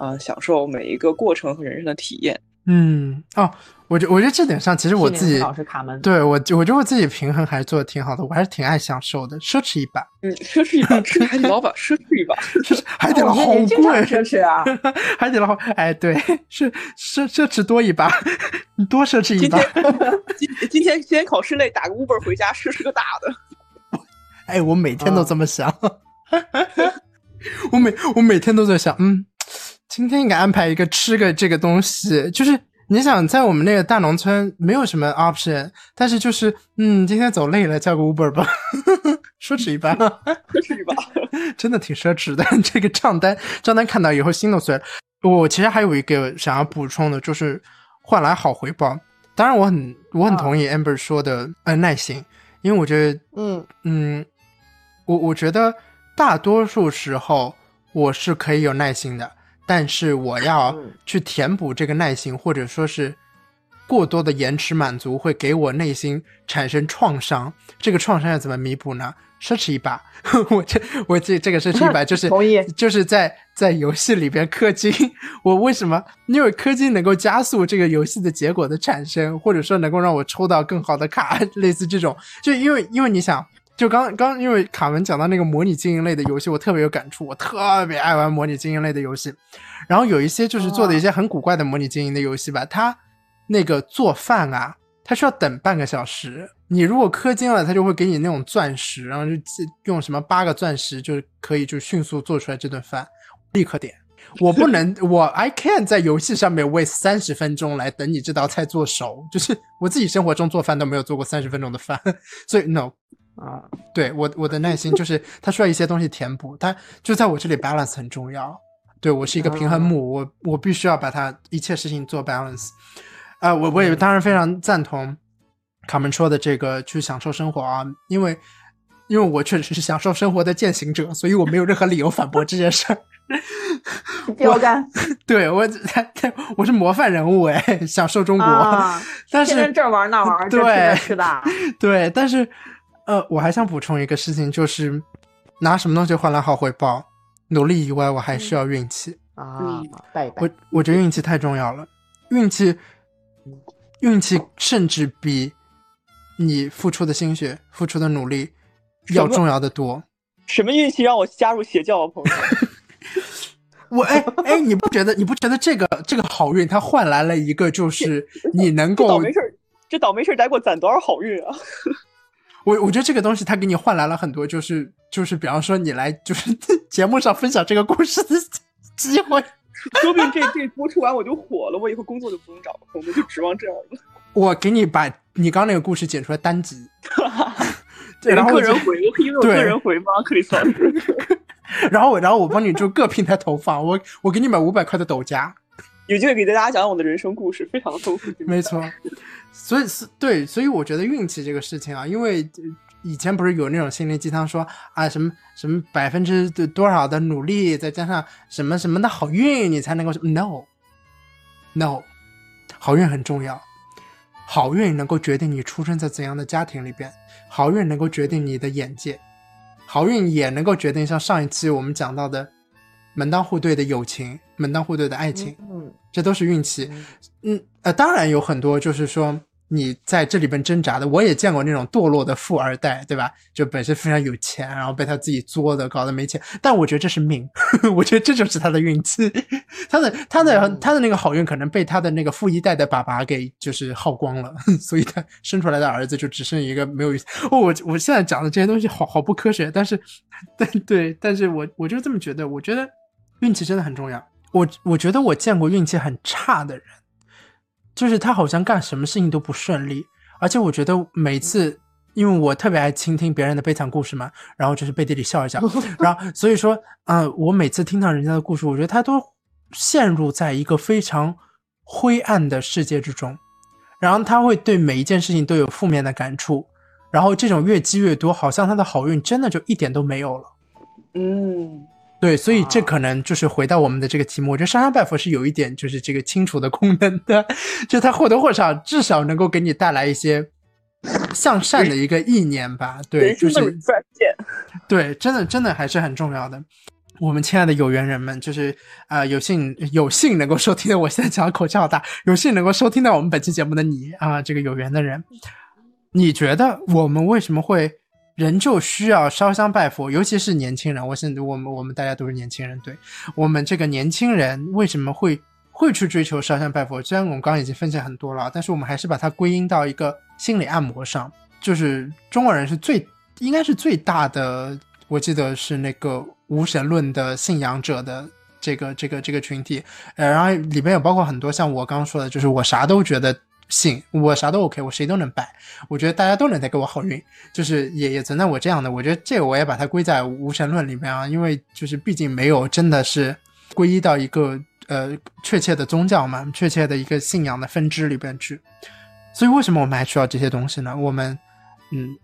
Speaker 3: 嗯、享受每一个过程和人生的体验。
Speaker 1: 嗯哦，我觉我觉得这点上，其实我自己
Speaker 2: 老师卡门，
Speaker 1: 对我我觉得我自己平衡还是做的挺好的，我还是挺爱享受的，奢侈一把，
Speaker 3: 嗯，奢侈一把，吃海底捞吧，奢侈一把。
Speaker 1: 就是海底捞好贵，
Speaker 2: 奢侈啊。
Speaker 1: 海底捞，哎，对，是奢奢侈多一把，你多奢侈一把
Speaker 3: 今天，今今天今天考试累，打个 Uber 回家，试试个大的。
Speaker 1: 哎，我每天都
Speaker 2: 啊
Speaker 1: 这么想，我每我每天都在想，嗯，今天应该安排一个吃个这个东西，就是你想在我们那个大农村没有什么 option，但是就是嗯，今天走累了，叫个 Uber 吧，奢侈一把，
Speaker 3: 奢侈一把。
Speaker 1: 真的挺奢侈的。这个账单账单看到以后心都碎了。我其实还有一个想要补充的，就是换来好回报。当然，我很我很
Speaker 2: 啊
Speaker 1: 同意 Amber 说的，呃，耐心，因为我觉得
Speaker 2: 嗯
Speaker 1: 嗯，我我觉得大多数时候我是可以有耐心的，但是我要
Speaker 2: 嗯
Speaker 1: 去填补这个耐心，或者说是过多的延迟满足，会给我内心产生创伤。这个创伤要怎么弥补呢？奢侈一把，我这我这这个奢侈一把 就是
Speaker 2: 同意
Speaker 1: 就是在在游戏里边氪金。我为什么？因为氪金能够加速这个游戏的结果的产生，或者说能够让我抽到更好的卡，类似这种。就因为因为你想，就刚刚因为卡文讲到那个模拟经营类的游戏，我特别有感触，我特别爱玩模拟经营类的游戏。然后有一些就是做的一些很古怪的模拟经营的游戏吧，它那个做饭啊，它需要等半个小时。你如果氪金了，它就会给你那种钻石，然后就用什么八个钻石就可以就迅速做出来这顿饭，立刻点。我不能，我 I can 在游戏上面 wait 三十分钟来等你这道菜做熟，就是我自己生活中做饭都没有做过三十分钟的饭，所以 no
Speaker 2: 啊，
Speaker 1: 对我我的耐心就是他需要一些东西填补，他就在我这里 balance 很重要。对我是一个平衡木，我我必须要把它一切事情做 balance。啊，我我也当然非常赞同卡门说的这个去享受生活啊，因为因为我确实是享受生活的践行者，所以我没有任何理由反驳这件事儿。
Speaker 2: 标杆，
Speaker 1: 对我 我是模范人物哎，享受中国，但是
Speaker 2: 这玩那玩，
Speaker 1: 对
Speaker 2: 是的，
Speaker 1: 对，但是呃，我还想补充一个事情，就是拿什么东西换来好回报？努力以外，我还需要运气
Speaker 2: 啊！拜拜，
Speaker 1: 我我觉得运气太重要了，运气运气甚至比你付出的心血、付出的努力要重要的多。
Speaker 3: 什么运气让我加入邪教啊，朋友？
Speaker 1: 我哎哎，你不觉得你不觉得这个这个好运，它换来了一个就是你能够
Speaker 3: 倒霉事儿，这倒霉事儿得给我攒多少好运啊？
Speaker 1: 我我觉得这个东西它给你换来了很多，就是就是比方说你来就是 节目上分享这个故事的机会，
Speaker 3: 说不定这这播出完我就火了，我以后工作就不用找了，我们就指望这样了。
Speaker 1: 我给你把你刚那个故事剪出来单集，
Speaker 3: 对，然后个人回，我可以用个人回吗？克里斯老师。
Speaker 1: 然后我，然后我帮你就各平台投放，我我给你买五百块的抖加，
Speaker 3: 有机会给大家讲讲我的人生故事，非常的丰富。
Speaker 1: 没错，所以是对，所以我觉得运气这个事情啊，因为以前不是有那种心灵鸡汤说啊，什么什么百分之多少的努力，再加上什么什么的好运，你才能够 no no，好运很重要，好运能够决定你出生在怎样的家庭里边，好运能够决定你的眼界。好运也能够决定像上一期我们讲到的门当户对的友情，门当户对的爱情，
Speaker 2: 嗯，
Speaker 1: 这都是运气。嗯呃，当然有很多就是说。你在这里边挣扎的，我也见过那种堕落的富二代，对吧？就本身非常有钱，然后被他自己作的，搞得没钱。但我觉得这是命，我觉得这就是他的运气，他的他的他的那个好运可能被他的那个富一代的爸爸给就是耗光了，所以他生出来的儿子就只剩一个没有。哦，我我现在讲的这些东西好好不科学，但是，但对，但是我我就这么觉得，我觉得运气真的很重要。我我觉得我见过运气很差的人。就是他好像干什么事情都不顺利，而且我觉得每次，因为我特别爱倾听别人的悲惨故事嘛，然后就是背地里笑一笑，然后所以说，嗯，我每次听到人家的故事，我觉得他都陷入在一个非常灰暗的世界之中，然后他会对每一件事情都有负面的感触，然后这种越积越多，好像他的好运真的就一点都没有了，
Speaker 3: 嗯。
Speaker 1: 对，所以这可能就是回到我们的这个题目。我觉得上香拜佛是有一点就是这个清除的功能的，就它或多或少至少能够给你带来一些向善的一个意念吧。对，就是 对，真的真的还是很重要的。我们亲爱的有缘人们，就是啊，有幸有幸能够收听的，我现在讲的口罩大，有幸能够收听到我们本期节目的你啊，这个有缘的人，你觉得我们为什么会？人就需要烧香拜佛，尤其是年轻人。我现在我们我们大家都是年轻人，对我们这个年轻人为什么会会去追求烧香拜佛？虽然我们刚刚已经分析很多了，但是我们还是把它归因到一个心理按摩上。就是中国人是最应该是最大的，我记得是那个无神论的信仰者的这个这个这个群体。呃，然后里面有包括很多像我刚刚说的，就是我啥都觉得。信我啥都 OK，我谁都能拜，我觉得大家都能带给我好运，就是也也存在我这样的，我觉得这个我也把它归在无神论里面啊，因为就是毕竟没有真的是皈依到一个呃确切的宗教嘛，确切的一个信仰的分支里边去，所以为什么我们还需要这些东西呢？我们嗯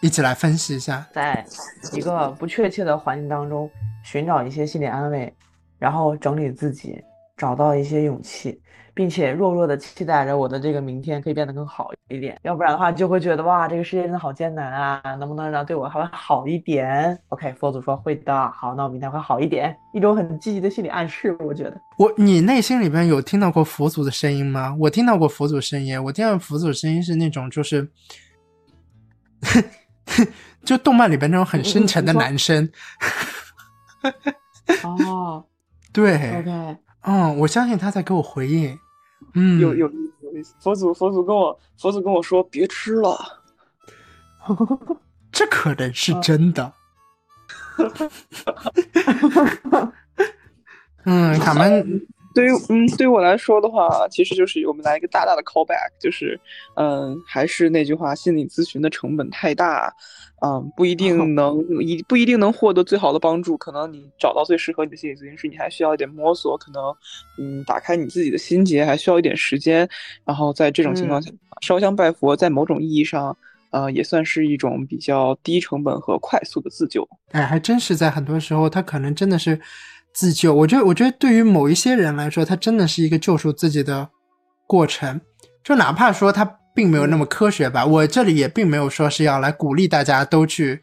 Speaker 1: 一起来分析一下，
Speaker 2: 在一个不确切的环境当中寻找一些心理安慰，然后整理自己，找到一些勇气。并且弱弱的期待着我的这个明天可以变得更好一点，要不然的话就会觉得哇，这个世界真的好艰难啊，能不能让对我稍微好一点？OK，佛祖说会的，好，那我明天会好一点，一种很积极的心理暗示，我觉得。
Speaker 1: 我，你内心里边有听到过佛祖的声音吗？我听到过佛祖声音，我听到佛祖声音是那种就是，就动漫里边那种很深沉的男生。
Speaker 2: 哦，
Speaker 1: 对
Speaker 2: ，OK，
Speaker 1: 嗯，我相信他在给我回应。嗯，
Speaker 3: 有有有意思。佛祖佛祖跟我佛祖跟我说别吃了，
Speaker 1: 这可能是真的。嗯，卡门。
Speaker 3: 对于嗯，对于我来说的话，其实就是我们来一个大大的 callback，就是嗯，还是那句话，心理咨询的成本太大，嗯，不一定能一不一定能获得最好的帮助。可能你找到最适合你的心理咨询师，你还需要一点摸索，可能嗯，打开你自己的心结还需要一点时间。然后在这种情况下，烧香拜佛，在某种意义上，呃，也算是一种比较低成本和快速的自救。
Speaker 1: 哎，还真是在很多时候，他可能真的是。自救，我觉得，我觉得对于某一些人来说，他真的是一个救赎自己的过程。就哪怕说他并没有那么科学吧，我这里也并没有说是要来鼓励大家都去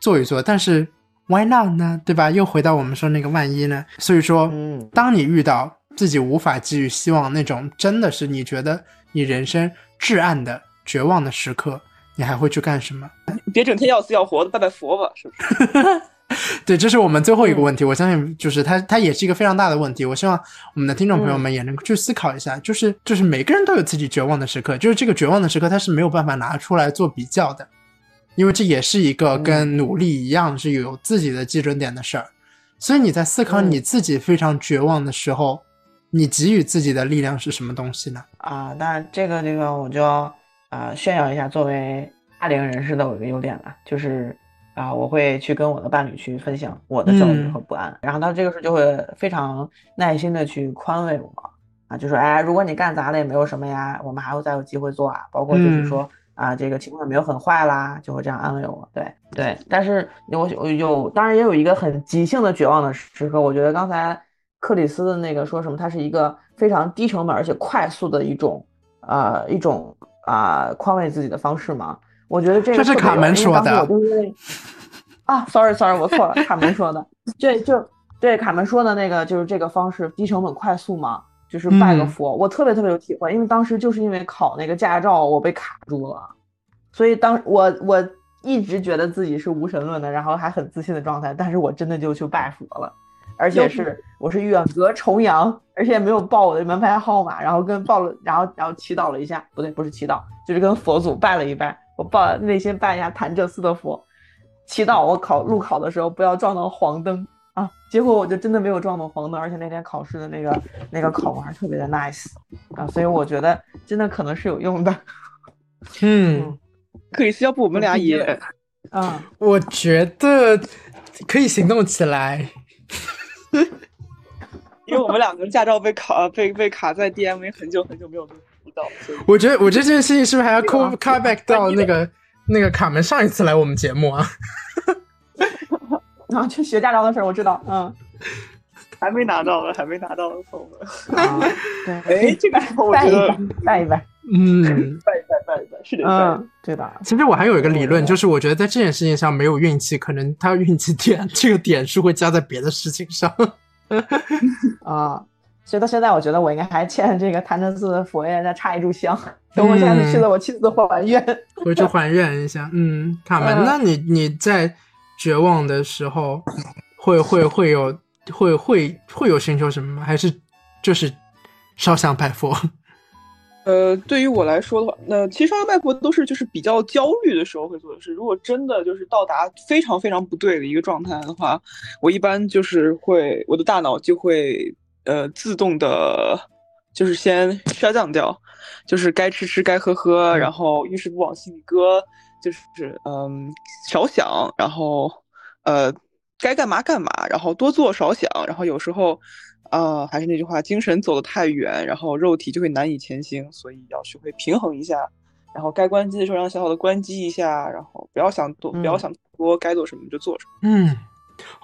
Speaker 1: 做一做。但是 why not 呢？对吧？又回到我们说那个万一呢？所以说，当你遇到自己无法寄予希望那种真的是你觉得你人生至暗的绝望的时刻，你还会去干什么？
Speaker 3: 别整天要死要活的，拜拜佛吧，是不是？
Speaker 1: 对，这是我们最后一个问题。我相信，就是它，它也是一个非常大的问题。我希望我们的听众朋友们也能去思考一下，就是，就是每个人都有自己绝望的时刻，就是这个绝望的时刻，它是没有办法拿出来做比较的，因为这也是一个跟努力一样是有自己的基准点的事儿。所以你在思考你自己非常绝望的时候，你给予自己的力量是什么东西呢？
Speaker 2: 啊，那这个这个我就要啊炫耀一下，作为大龄人士的我一个优点了，就是。啊，我会去跟我的伴侣去分享我的焦虑和不安，然后他这个时候就会非常耐心的去宽慰我，啊，就说，哎，如果你干砸了也没有什么呀，我们还会再有机会做啊，包括就是说，啊，这个情况没有很坏啦，就会这样安慰我，对。对，但是我有，当然也有一个很急性的绝望的时刻，我觉得刚才克里斯的那个说什么，他是一个非常低成本而且快速的一种，呃，一种啊宽慰自己的方式嘛。我觉得这个
Speaker 1: 是卡门说的。
Speaker 2: 啊，sorry，sorry，我错了，卡门说的。对，就对卡门说的那个，就是这个方式，低成本快速嘛，就是拜个佛。我特别特别有体会，因为当时就是因为考那个驾照，我被卡住了，所以当我我一直觉得自己是无神论的，然后还很自信的状态，但是我真的就去拜佛了，而且是我是远隔重洋，而且没有报我的门牌号码，然后跟报了，然后然后祈祷了一下，不对，不是祈祷，就是跟佛祖拜了一拜。我抱内心拜一下潭柘寺的佛，祈祷我考路考的时候不要撞到黄灯啊！结果我就真的没有撞到黄灯，而且那天考试的那个那个考官特别的 nice 啊，所以我觉得真的可能是有用的。
Speaker 1: 嗯，
Speaker 3: 克里斯，要不我们俩也……
Speaker 2: 啊，
Speaker 1: 我觉得可以行动起来，
Speaker 3: 因为我们两个驾照被卡被被卡在 DMA 很久很久没有。
Speaker 1: 我觉得，我觉得这件事情是不是还要 call call back 到那个那个卡门上一次来我们节目啊？
Speaker 2: 然后去学驾照的事儿，我知道，嗯，
Speaker 3: 还没拿到呢，还没拿到呢，朋友
Speaker 2: 们。对，
Speaker 3: 哎，这个我觉得
Speaker 2: 拜一拜，
Speaker 1: 嗯，
Speaker 3: 拜一拜，拜一拜，是的，嗯，
Speaker 2: 对的。
Speaker 1: 其实我还有一个理论，就是我觉得在这件事情上没有运气，可能他运气点这个点数会加在别的事情上。
Speaker 2: 啊。所以到现在，我觉得我应该还欠这个潭柘寺的佛爷再插一炷香。等我下次去了，我亲自还愿，
Speaker 1: 回去还愿一下。嗯，卡门，那你你在绝望的时候，会会会有会会会有寻求什么吗？还是就是烧香拜佛？
Speaker 3: 呃，对于我来说的话，那其实烧香拜佛都是就是比较焦虑的时候会做的事。如果真的就是到达非常非常不对的一个状态的话，我一般就是会我的大脑就会。呃，自动的，就是先下降掉，就是该吃吃，该喝喝，然后遇事不往心里搁，就是嗯，少想，然后呃，该干嘛干嘛，然后多做少想，然后有时候，啊，还是那句话，精神走得太远，然后肉体就会难以前行，所以要学会平衡一下，然后该关机的时候让小小的关机一下，然后不要想多，不要想多，该做什么就做什么。
Speaker 1: 嗯，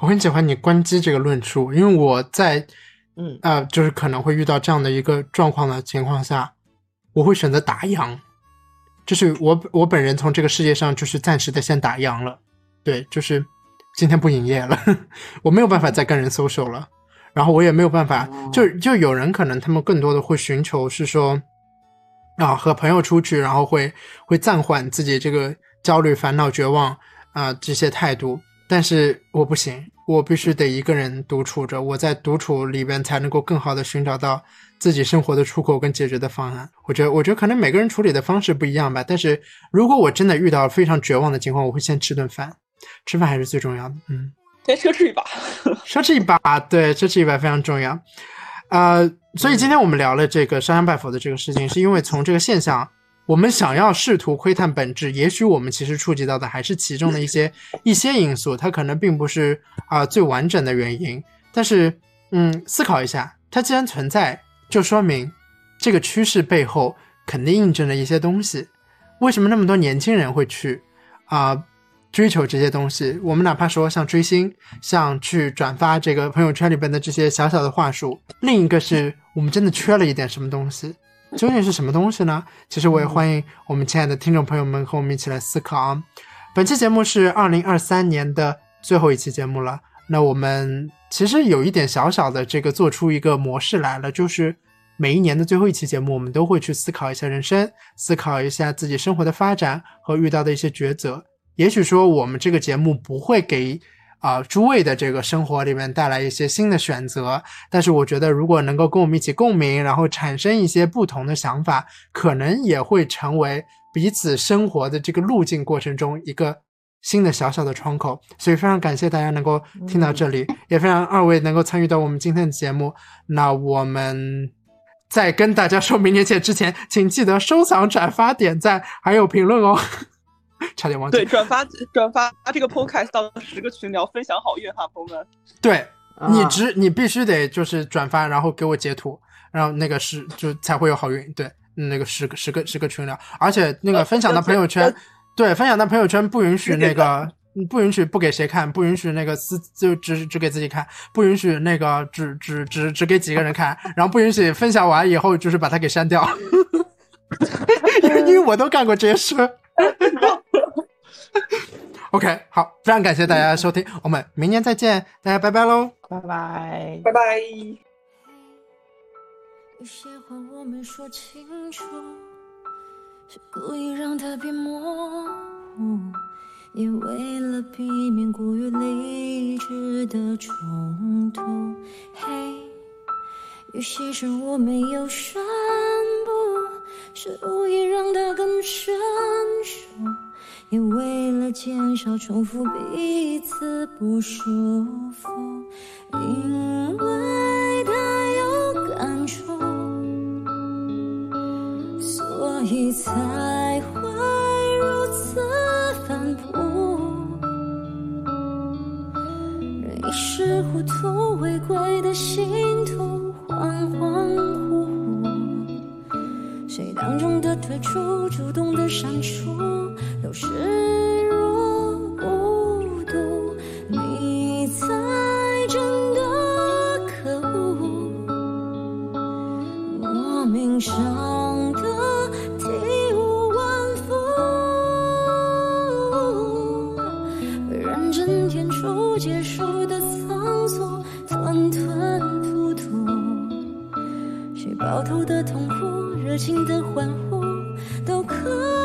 Speaker 1: 我很喜欢你关机这个论述，因为我在。
Speaker 2: 嗯。
Speaker 1: 啊，就是可能会遇到这样的一个状况的情况下，我会选择打烊，就是我我本人从这个世界上就是暂时的先打烊了，对，就是今天不营业了，我没有办法再跟人 social 了，然后我也没有办法，就就有人可能他们更多的会寻求是说啊和朋友出去，然后会会暂缓自己这个焦虑、烦恼、绝望啊、这些态度，但是我不行，我必须得一个人独处着，我在独处里边才能够更好的寻找到自己生活的出口跟解决的方案。我觉得，我觉得可能每个人处理的方式不一样吧，但是如果我真的遇到非常绝望的情况，我会先吃顿饭，吃饭还是最重要的，嗯。
Speaker 3: 先奢侈一把。
Speaker 1: 奢侈一把，对，奢侈一把非常重要。呃，所以今天我们聊了这个烧香拜佛的这个事情，是因为从这个现象，我们想要试图窥探本质，也许我们其实触及到的还是其中的一些一些因素，它可能并不是啊、最完整的原因。但是，嗯，思考一下，它既然存在，就说明这个趋势背后肯定印证了一些东西。为什么那么多年轻人会去啊、追求这些东西？我们哪怕说像追星，像去转发这个朋友圈里边的这些小小的话术，另一个是我们真的缺了一点什么东西。究竟是什么东西呢？其实我也欢迎我们亲爱的听众朋友们和我们一起来思考啊。本期节目是二零二三年的最后一期节目了，那我们其实有一点小小的这个做出一个模式来了，就是每一年的最后一期节目，我们都会去思考一下人生，思考一下自己生活的发展和遇到的一些抉择。也许说我们这个节目不会给啊、诸位的这个生活里面带来一些新的选择，但是我觉得如果能够跟我们一起共鸣，然后产生一些不同的想法，可能也会成为彼此生活的这个路径过程中一个新的小小的窗口。所以非常感谢大家能够听到这里，也非常二位能够参与到我们今天的节目。那我们。在跟大家说明年见之前，请记得收藏、转发、点赞，还有评论哦。差点忘记。
Speaker 3: 对，转发转发这个 podcast 到十个群聊，分享好运哈，朋友们。
Speaker 1: 对
Speaker 2: 啊
Speaker 1: 你只你必须得就是转发，然后给我截图，然后那个是就才会有好运。对，嗯那个十个十个十个群聊，而且那个分享到朋友圈，对，分享到朋友圈不允许那个。不允许不给谁看，不允许那个私就只只给自己看，不允许那个只只只只给几个人看，然后不允许分享完以后就是把它给删掉，因为因为我都干过这些事。OK，好，非常感谢大家的收听，我们明年再见，大家拜拜喽。
Speaker 2: 拜拜。
Speaker 3: 拜拜。
Speaker 4: 有些话我没说清楚，是故意让它变模糊，也为了避免过于理智的冲突。嘿，有些事我没有宣布，是故意让它更生疏，也为了减少重复彼此不舒服，因为他有感触。所以才会如此反复，人一时糊涂，违规的信徒恍恍惚惚，谁当众的退出，主动的删除，都视若无睹，你才真的可恶。莫名伤的体无完肤，认真演出结束的仓促，吞吞吐吐，谁抱头的痛哭，热情的欢呼都可